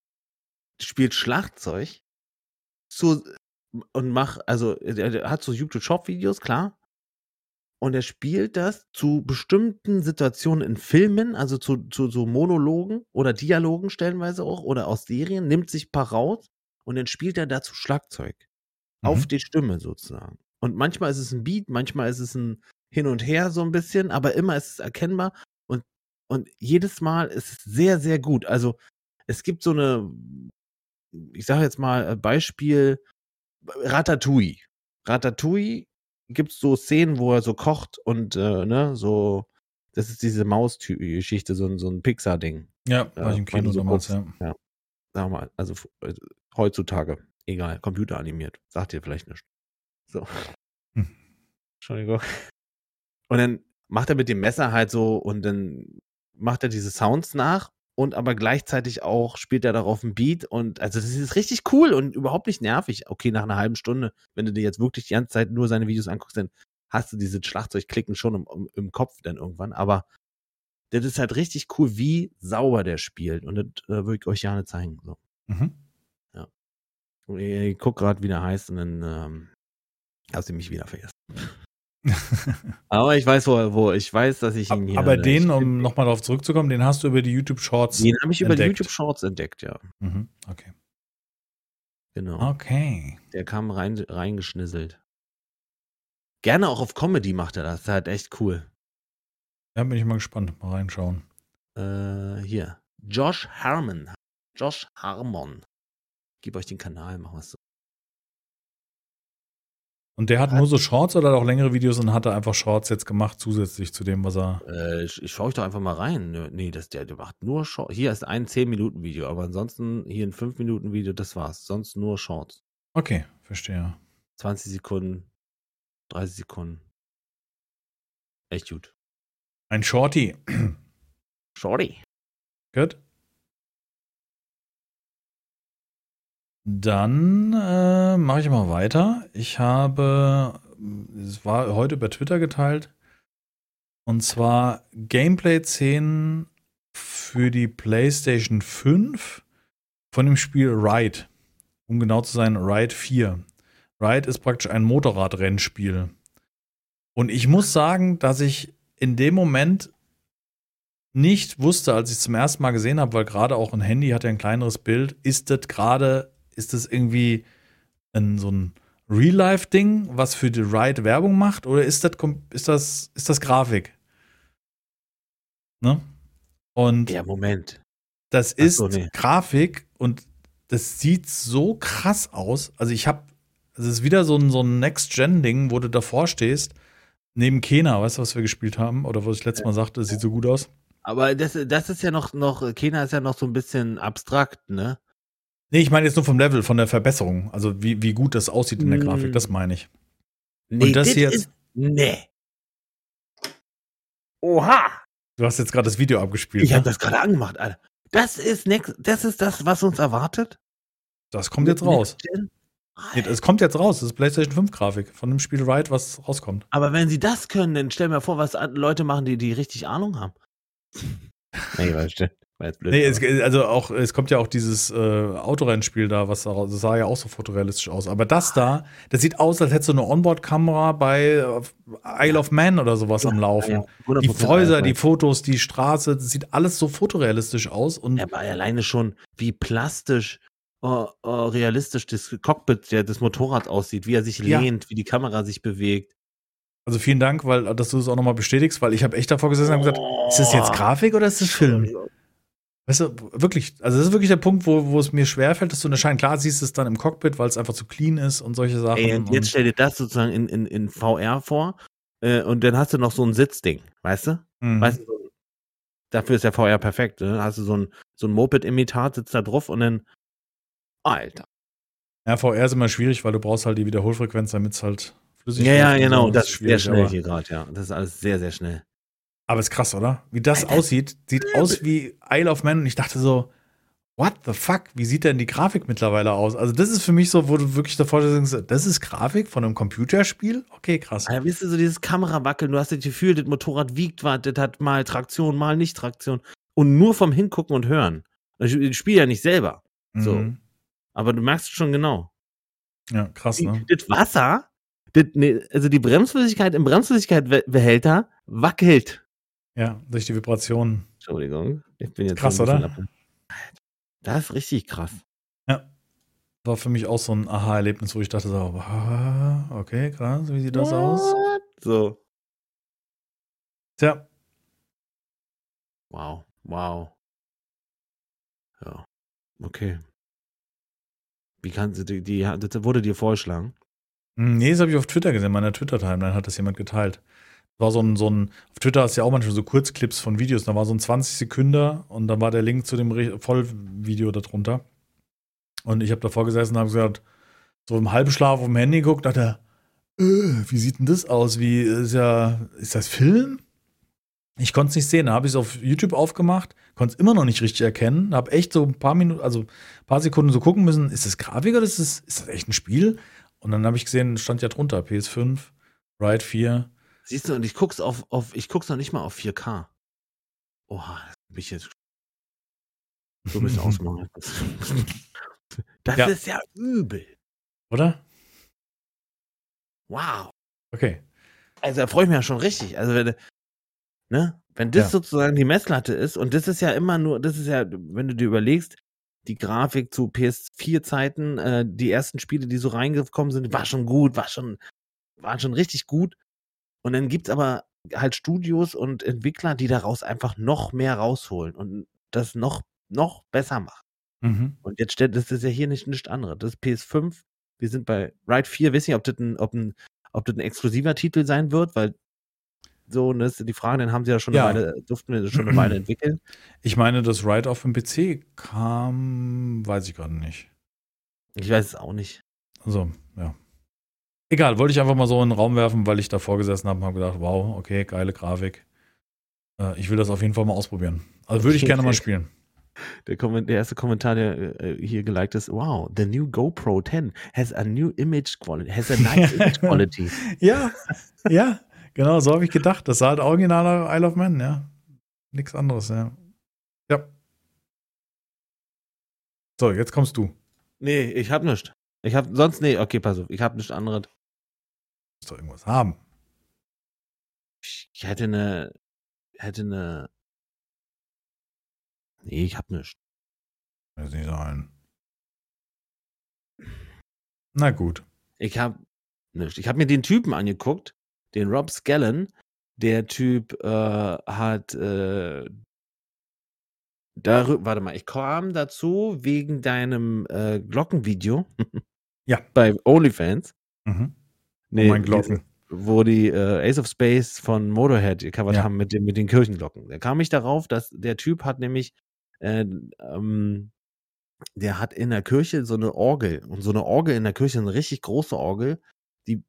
spielt Schlagzeug so und macht, also der, der hat so YouTube-Shop-Videos, klar. Und er spielt das zu bestimmten Situationen in Filmen, also zu, zu so Monologen oder Dialogen stellenweise auch oder aus Serien, nimmt sich ein paar raus und dann spielt er dazu Schlagzeug. Auf
Mhm.
die Stimme sozusagen. Und manchmal ist es ein Beat, manchmal ist es ein Hin und Her so ein bisschen, aber immer ist es erkennbar und, und jedes Mal ist es sehr, sehr gut. Also es gibt so eine, ich sage jetzt mal äh, Beispiel, Ratatouille. Ratatouille gibt es so Szenen, wo er so kocht und äh, ne, so, das ist diese Maus-Geschichte, so, ein- so ein Pixar-Ding.
ja, war ich im Kino
so
damals, ja.
Ja. Sag mal, also äh, heutzutage, egal, computeranimiert, sagt dir vielleicht nichts. So.
Hm.
Entschuldigung. Und dann macht er mit dem Messer halt so und dann macht er diese Sounds nach und aber gleichzeitig auch spielt er darauf ein Beat und also das ist richtig cool und überhaupt nicht nervig. Okay, nach einer halben Stunde, wenn du dir jetzt wirklich die ganze Zeit nur seine Videos anguckst, dann hast du diese Schlagzeugklicken schon im, im, im Kopf dann irgendwann, aber das ist halt richtig cool, wie sauber der spielt und das äh, würde ich euch gerne zeigen. So.
Mhm.
Und ich, ich guck gerade, wie der heißt und dann ähm, hast du mich wieder vergessen. Aber ich weiß, wo, wo ich weiß, dass ich ihn hier.
Aber den, um nochmal darauf zurückzukommen, den hast du über die YouTube-Shorts.
Den habe ich über die
entdeckt.
YouTube Shorts entdeckt, ja.
Mhm. Okay.
Genau.
Okay.
Der kam rein, reingeschnisselt. Gerne auch auf Comedy macht er das. Das ist halt echt cool.
Da bin ich mal gespannt. Mal reinschauen.
Äh, hier. Josh Harmon. Josh Harmon. Gib euch den Kanal, machen wir es so.
Und der hat
Hat-
nur so Shorts oder hat auch längere Videos und hat er einfach Shorts jetzt gemacht, zusätzlich zu dem, was er.
Äh, ich, ich schaue euch doch einfach mal rein. Nee, das, der, der macht nur Shorts. Hier ist ein 10-Minuten-Video, aber ansonsten hier ein 5-Minuten-Video, das war's. Sonst nur Shorts.
Okay, verstehe.
20 Sekunden, 30 Sekunden. Echt gut.
Ein Shorty.
Shorty.
Gut. Dann äh, mache ich mal weiter. Ich habe, es war heute bei Twitter geteilt, und zwar Gameplay-Szenen für die PlayStation 5 von dem Spiel Ride. Um genau zu sein, Ride 4. Ride ist praktisch ein Motorradrennspiel. Und ich muss sagen, dass ich in dem Moment nicht wusste, als ich es zum ersten Mal gesehen habe, weil gerade auch ein Handy hat ja ein kleineres Bild, ist das gerade, ist das irgendwie ein, so ein Real-Life-Ding, was für die Ride Werbung macht, oder ist das, ist das, ist das Grafik? Ne? Und
Ja, Moment.
das ist
so, nee.
Grafik und das sieht so krass aus. Also ich habe, es ist wieder so ein, so ein Next-Gen-Ding, wo du davor stehst, neben Kena, weißt du, was wir gespielt haben? Oder was ich letztes Mal sagte, es sieht so gut aus.
Aber das, das ist ja noch, noch, Kena ist ja noch so ein bisschen abstrakt, ne?
Nee, ich meine jetzt nur vom Level, von der Verbesserung. Also wie, wie gut das aussieht in der
Mm.
Grafik, das meine ich.
Nee,
Und das
dit
hier jetzt-
ist, nee. Oha!
Du hast jetzt gerade das Video abgespielt.
Ich
ne?
habe das gerade angemacht, Alter. Das ist next, das ist das, was uns erwartet?
Das kommt jetzt raus. Nee, Es kommt jetzt raus. Das ist PlayStation 5 Grafik von dem Spiel Ride, was rauskommt.
Aber wenn sie das können, dann stell mir vor, was Leute machen, die, die richtig Ahnung haben. Nee, war
Nee, es, also auch, es kommt ja auch dieses äh, Autorennspiel da, was da, das sah ja auch so fotorealistisch aus. Aber das da, das sieht aus, als hättest du eine Onboard-Kamera bei Isle of Man oder sowas am Laufen.
Ja, ja,
Die
100%
Häuser, die. Fotos, die Straße, das sieht alles so fotorealistisch aus. Und
Ja, aber alleine schon, wie plastisch, äh, äh, realistisch das Cockpit der, des Motorrads aussieht, wie er sich
Ja.
lehnt, wie die Kamera sich bewegt.
also vielen Dank, weil dass du es auch nochmal bestätigst, weil ich habe echt davor gesessen und hab gesagt, ist das jetzt Grafik oder ist das Film? Weißt du, wirklich, also das ist wirklich der Punkt, wo, wo es mir schwerfällt, das zu unterscheiden. Klar siehst du es dann im Cockpit, weil es einfach zu clean ist und solche Sachen.
Ey, und jetzt stell dir das sozusagen in, in, in VR vor äh, und dann hast du noch so ein Sitzding, weißt du?
Mhm.
Weißt du, dafür ist der VR perfekt. Ne? Hast du so ein, so ein Moped-Imitat, sitzt da drauf und dann, Alter.
Ja, VR ist immer schwierig, weil du brauchst halt die Wiederholfrequenz, damit es halt flüssig
Ja, ja,
und
genau. Das ist sehr schnell hier gerade, ja. Das ist alles sehr, sehr schnell.
Aber ist krass, oder? Wie das
Alter.
aussieht. Sieht aus wie Isle of Man und ich dachte so, what the fuck? Wie sieht denn die Grafik mittlerweile aus? Also, das ist für mich so, wo du wirklich davor denkst, das ist Grafik von einem Computerspiel? Okay, krass.
Alter, wisst ihr, so dieses Kamerawackeln, du hast das Gefühl, das Motorrad wiegt was, das hat mal Traktion, mal nicht Traktion. Und nur vom Hingucken und Hören. Ich, spiele ja nicht selber, so.
Mhm.
aber du merkst schon genau.
Ja, krass, ne?
Das Wasser, das, nee, also die Bremsflüssigkeit im Bremsflüssigkeitsbehälter wackelt.
Ja, durch die Vibrationen.
Entschuldigung, ich bin jetzt
Krass, oder?
ab- Das ist richtig krass.
War für mich auch so ein Aha-Erlebnis, wo ich dachte so, ah, okay, krass, wie sieht das aus?
What? So.
Tja,
Wow, wow. Ja, okay. Wie kannst du die, die, das wurde dir vorgeschlagen?
Hm, Nee, das habe ich auf Twitter gesehen. In meiner Twitter-Timeline hat das jemand geteilt. War so ein, so ein, auf Twitter hast du ja auch manchmal so Kurzclips von Videos. Da war so ein 20 Sekunden und dann war der Link zu dem Vollvideo darunter. Und ich habe davor gesessen und habe gesagt, so im Halbschlaf auf dem Handy geguckt, dachte, äh, wie sieht denn das aus? Wie ist ja, ist das Film? Ich konnte es nicht sehen. Da habe ich es auf YouTube aufgemacht, konnte es immer noch nicht richtig erkennen. Habe echt so ein paar Minuten, also ein paar Sekunden so gucken müssen, ist das Grafik oder ist das, ist das echt ein Spiel? Und dann habe ich gesehen, stand ja drunter, PS5, Ride 4.
Siehst du, und ich guck's auf, auf ich guck's noch nicht mal auf 4K. Oha, das bin ich jetzt so ein bisschen ausmachen. Das
Ja.
ist ja übel.
Oder?
Wow.
Okay.
Also da freue ich mich ja schon richtig. Also wenn, ne, wenn das
Ja.
sozusagen die Messlatte ist, und das ist ja immer nur, das ist ja, wenn du dir überlegst, die Grafik zu PS4-Zeiten, äh, die ersten Spiele, die so reingekommen sind, war schon gut, war schon, waren schon richtig gut. Und dann gibt's aber halt Studios und Entwickler, die daraus einfach noch mehr rausholen und das noch, noch besser machen.
Mhm.
Und jetzt stellt, das ist ja hier nicht nichts anderes. Das ist PS5. Wir sind bei Ride 4. Weiß nicht, ob das ein, ob ein, ob das ein exklusiver Titel sein wird, weil so, das ist die Frage, den haben sie ja schon
Ja.
eine Weile, durften wir schon eine Weile entwickeln.
Ich meine, das Ride auf dem PC kam, weiß ich gerade nicht.
Ich weiß es auch nicht.
Also, ja. Egal, wollte ich einfach mal so in den Raum werfen, weil ich davor gesessen habe und habe gedacht, wow, okay, geile Grafik. Äh, ich will das auf jeden Fall mal ausprobieren. Also würde ich gerne mal spielen.
Der, der erste Kommentar, der äh, hier geliked ist, wow, the new GoPro 10 has a new image quality, has a nice image quality.
Ja, ja, genau, so habe ich gedacht. Das sah halt originaler Isle of Man, ja. Nichts anderes, ja. Ja. So, jetzt kommst du.
Nee, ich hab nichts. Ich hab sonst, nee, okay, pass auf, ich hab nichts anderes.
Musst doch irgendwas haben.
Ich, hätte eine, hätte eine, nee, ich hab nichts.
Weiß nicht sein. Na gut.
Ich habe Ich habe mir den Typen angeguckt, den Rob Scallon. Der Typ äh, hat äh, darüber, warte mal, ich kam dazu wegen deinem äh, Glockenvideo.
Ja.
Bei OnlyFans.
Mhm.
Nee,
mein Glocken.
Wo die äh, Ace of Space von Motorhead gecovert
Ja.
haben mit, den- mit den Kirchenglocken. Da kam ich darauf, dass der Typ hat nämlich, äh, ähm, der hat in der Kirche so eine Orgel. Und so eine Orgel in der Kirche, eine richtig große Orgel, die,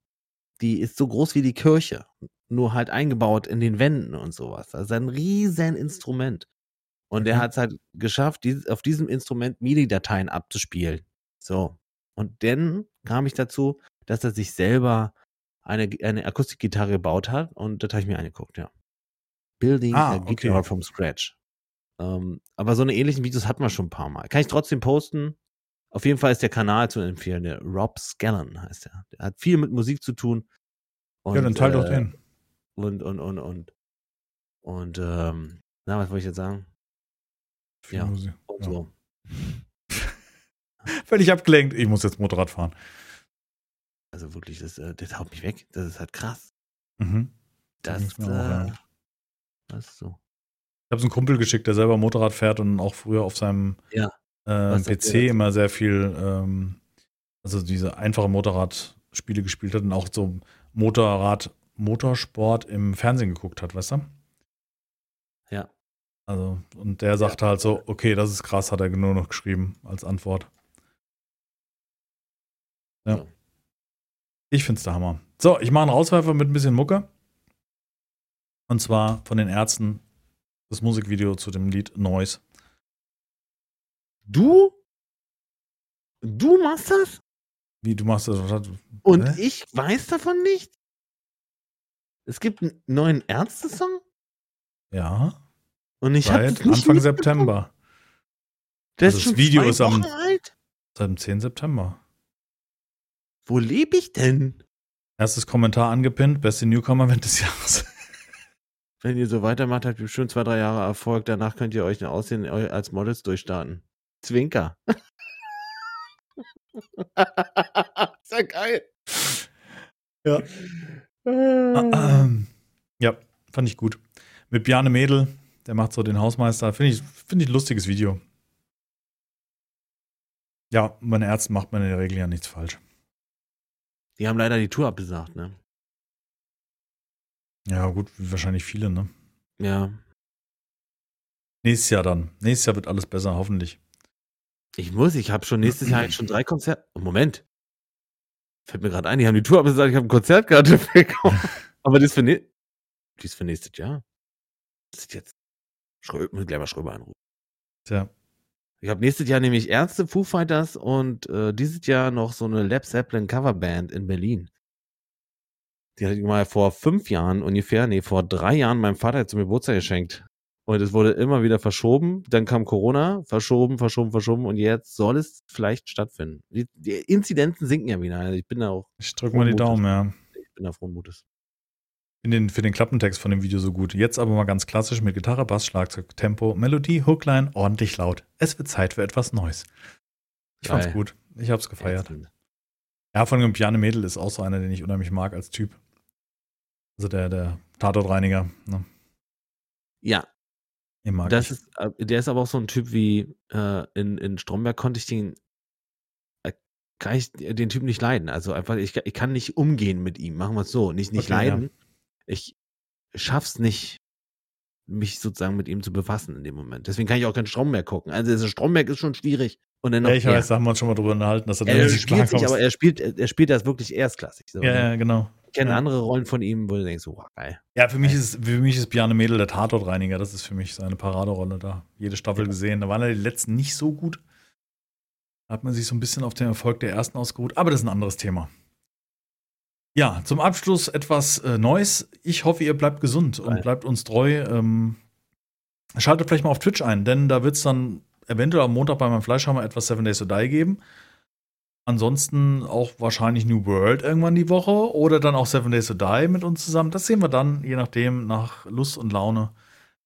die ist so groß wie die Kirche. Nur halt eingebaut in den Wänden und sowas. Also ein riesen Instrument. Und der
Mhm.
hat es halt geschafft, dies, auf diesem Instrument MIDI-Dateien abzuspielen. So. Und dann kam ich dazu, dass er sich selber eine, eine Akustikgitarre gebaut hat und das habe ich mir angeguckt, ja. Building
Ah,
a Guitar
okay.
from Scratch. Ähm, aber so eine ähnlichen Videos hat man schon ein paar Mal. Kann ich trotzdem posten. Auf jeden Fall ist der Kanal zu empfehlen. Der Rob Scallon heißt er. Der hat viel mit Musik zu tun. Und,
ja, dann teil doch
äh,
den.
Und, und, und, und. Und, ähm, na, was wollte ich jetzt sagen?
Viel
ja.
Musik.
Und
Ja.
so.
Völlig abgelenkt. Ich muss jetzt Motorrad fahren.
Also wirklich, das, äh, das haut mich weg. Das ist halt krass.
Mhm.
Das,
auch,
äh,
ja.
das ist so.
Ich habe so einen Kumpel geschickt, der selber Motorrad fährt und auch früher auf seinem
Ja.
äh,
Was sagt
PC immer sehr viel, ähm, also diese einfache Motorradspiele gespielt hat und auch so Motorrad, Motorsport im Fernsehen geguckt hat, weißt du?
Ja.
Also, und der sagte halt so, okay, das ist krass, hat er nur noch geschrieben als Antwort. Ja.
So.
Ich find's der Hammer. So, ich mache einen Rauswerfer mit ein bisschen Mucke. Und zwar von den Ärzten das Musikvideo zu dem Lied Noise.
Du? Du machst das?
Wie du machst das?
Und
Hä?
ich weiß davon nicht? Es gibt einen neuen Ärzte-Song?
Ja,
Und ich habe das
Anfang. September.
Der
Also das Video ist am-
alt?
Seit dem 10. September.
Wo lebe ich denn?
Erstes Kommentar angepinnt, beste Newcomer-Event des Jahres.
Wenn ihr so weitermacht, habt ihr bestimmt zwei, drei Jahre Erfolg. Danach könnt ihr euch ein Aussehen als Models durchstarten. Zwinker. ist ja geil.
Ja.
Äh.
Ähm, ja, fand ich gut. Mit Bjarne Mädel, der macht so den Hausmeister. Finde ich, finde ich ein lustiges Video. Ja, meine Ärzte macht man in der Regel ja nichts falsch.
Die haben leider die Tour abgesagt, ne?
Ja, gut, wahrscheinlich viele, ne?
Ja.
Nächstes Jahr dann. Nächstes Jahr wird alles besser, hoffentlich.
Ich muss, ich habe schon nächstes Jahr jetzt schon drei Konzerte. Oh, Moment. Fällt mir gerade ein, die haben die Tour abgesagt, ich habe ein Konzertkarte bekommen. Aber das ist für, ne die ist für nächstes Jahr. Das ist jetzt. Schrö muss gleich mal Schröber anrufen.
Tja.
Ich habe nächstes Jahr nämlich Ärzte, Foo Fighters und äh, dieses Jahr noch so eine Lab Zeppelin Coverband in Berlin. Die hatte ich mal vor fünf Jahren ungefähr, nee, vor drei Jahren meinem Vater zum Geburtstag geschenkt. Und es wurde immer wieder verschoben. Dann kam Corona, verschoben, verschoben, verschoben. Und jetzt soll es vielleicht stattfinden. Die, die Inzidenzen sinken ja wieder. Also ich bin da auch,
Ich drücke mal die Daumen, ja.
ich bin da frohen Mutes.
In den, für den Klappentext von dem Video so gut. Jetzt aber mal ganz klassisch mit Gitarre, Bass, Schlagzeug, Tempo, Melodie, Hookline, ordentlich laut. Es wird Zeit für etwas Neues. Ich fand's
Geil.
gut. Ich hab's gefeiert. Ja, von dem Piane Mädel ist auch so einer, den ich unheimlich mag als Typ. Also der, der Tatortreiniger. Ne?
Ja,
Den mag
Das
ich.
ist, äh, der ist aber auch so ein Typ wie äh, in, in Stromberg konnte ich den, äh, kann ich den Typ nicht leiden. Also einfach, ich, ich kann nicht umgehen mit ihm, machen wir es so. Nicht, nicht
Okay, ja.
Ich schaff's nicht, mich sozusagen mit ihm zu befassen in dem Moment. Deswegen kann ich auch keinen Stromberg gucken. Also das Stromberg ist schon schwierig. Und dann noch
ja, ich weiß, da haben wir uns schon mal drüber unterhalten, dass er dann
er
sich
spielt sich, aber er spielt, er spielt das wirklich erstklassig. So.
ja, ja, genau.
Ich kenne
ja.
andere Rollen von ihm, wo du denkst, oh, geil.
Ja, für mich ist, für mich ist Bjarne Mädel der Tatortreiniger. Das ist für mich seine Paraderolle da. Jede Staffel gesehen. Da waren ja die letzten nicht so gut. Da hat man sich so ein bisschen auf den Erfolg der ersten ausgeruht. Aber das ist ein anderes Thema. Ja, zum Abschluss etwas äh, Neues. Ich hoffe, ihr bleibt gesund und bleibt uns treu. Ähm, schaltet vielleicht mal auf Twitch ein, denn da wird es dann eventuell am Montag bei meinem Fleischhammer etwas Seven Days to Die geben. Ansonsten auch wahrscheinlich New World irgendwann die Woche oder dann auch Seven Days to Die mit uns zusammen. Das sehen wir dann, je nachdem, nach Lust und Laune,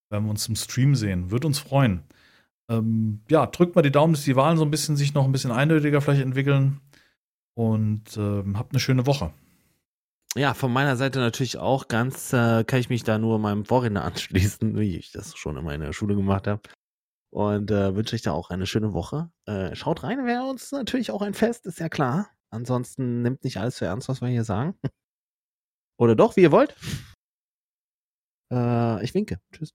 wenn wir uns im Stream sehen. Würde uns freuen. Ähm, ja, drückt mal die Daumen, dass die Wahlen so ein bisschen sich noch ein bisschen eindeutiger vielleicht entwickeln. und ähm, habt eine schöne Woche.
Ja, von meiner Seite natürlich auch ganz, äh, kann ich mich da nur meinem Vorredner anschließen, wie ich das schon immer in der Schule gemacht habe. Und äh, wünsche euch da auch eine schöne Woche. Äh, schaut rein, wäre uns natürlich auch ein Fest, ist ja klar. Ansonsten nimmt nicht alles für ernst, was wir hier sagen. Oder doch, wie ihr wollt. Äh, ich winke. Tschüss.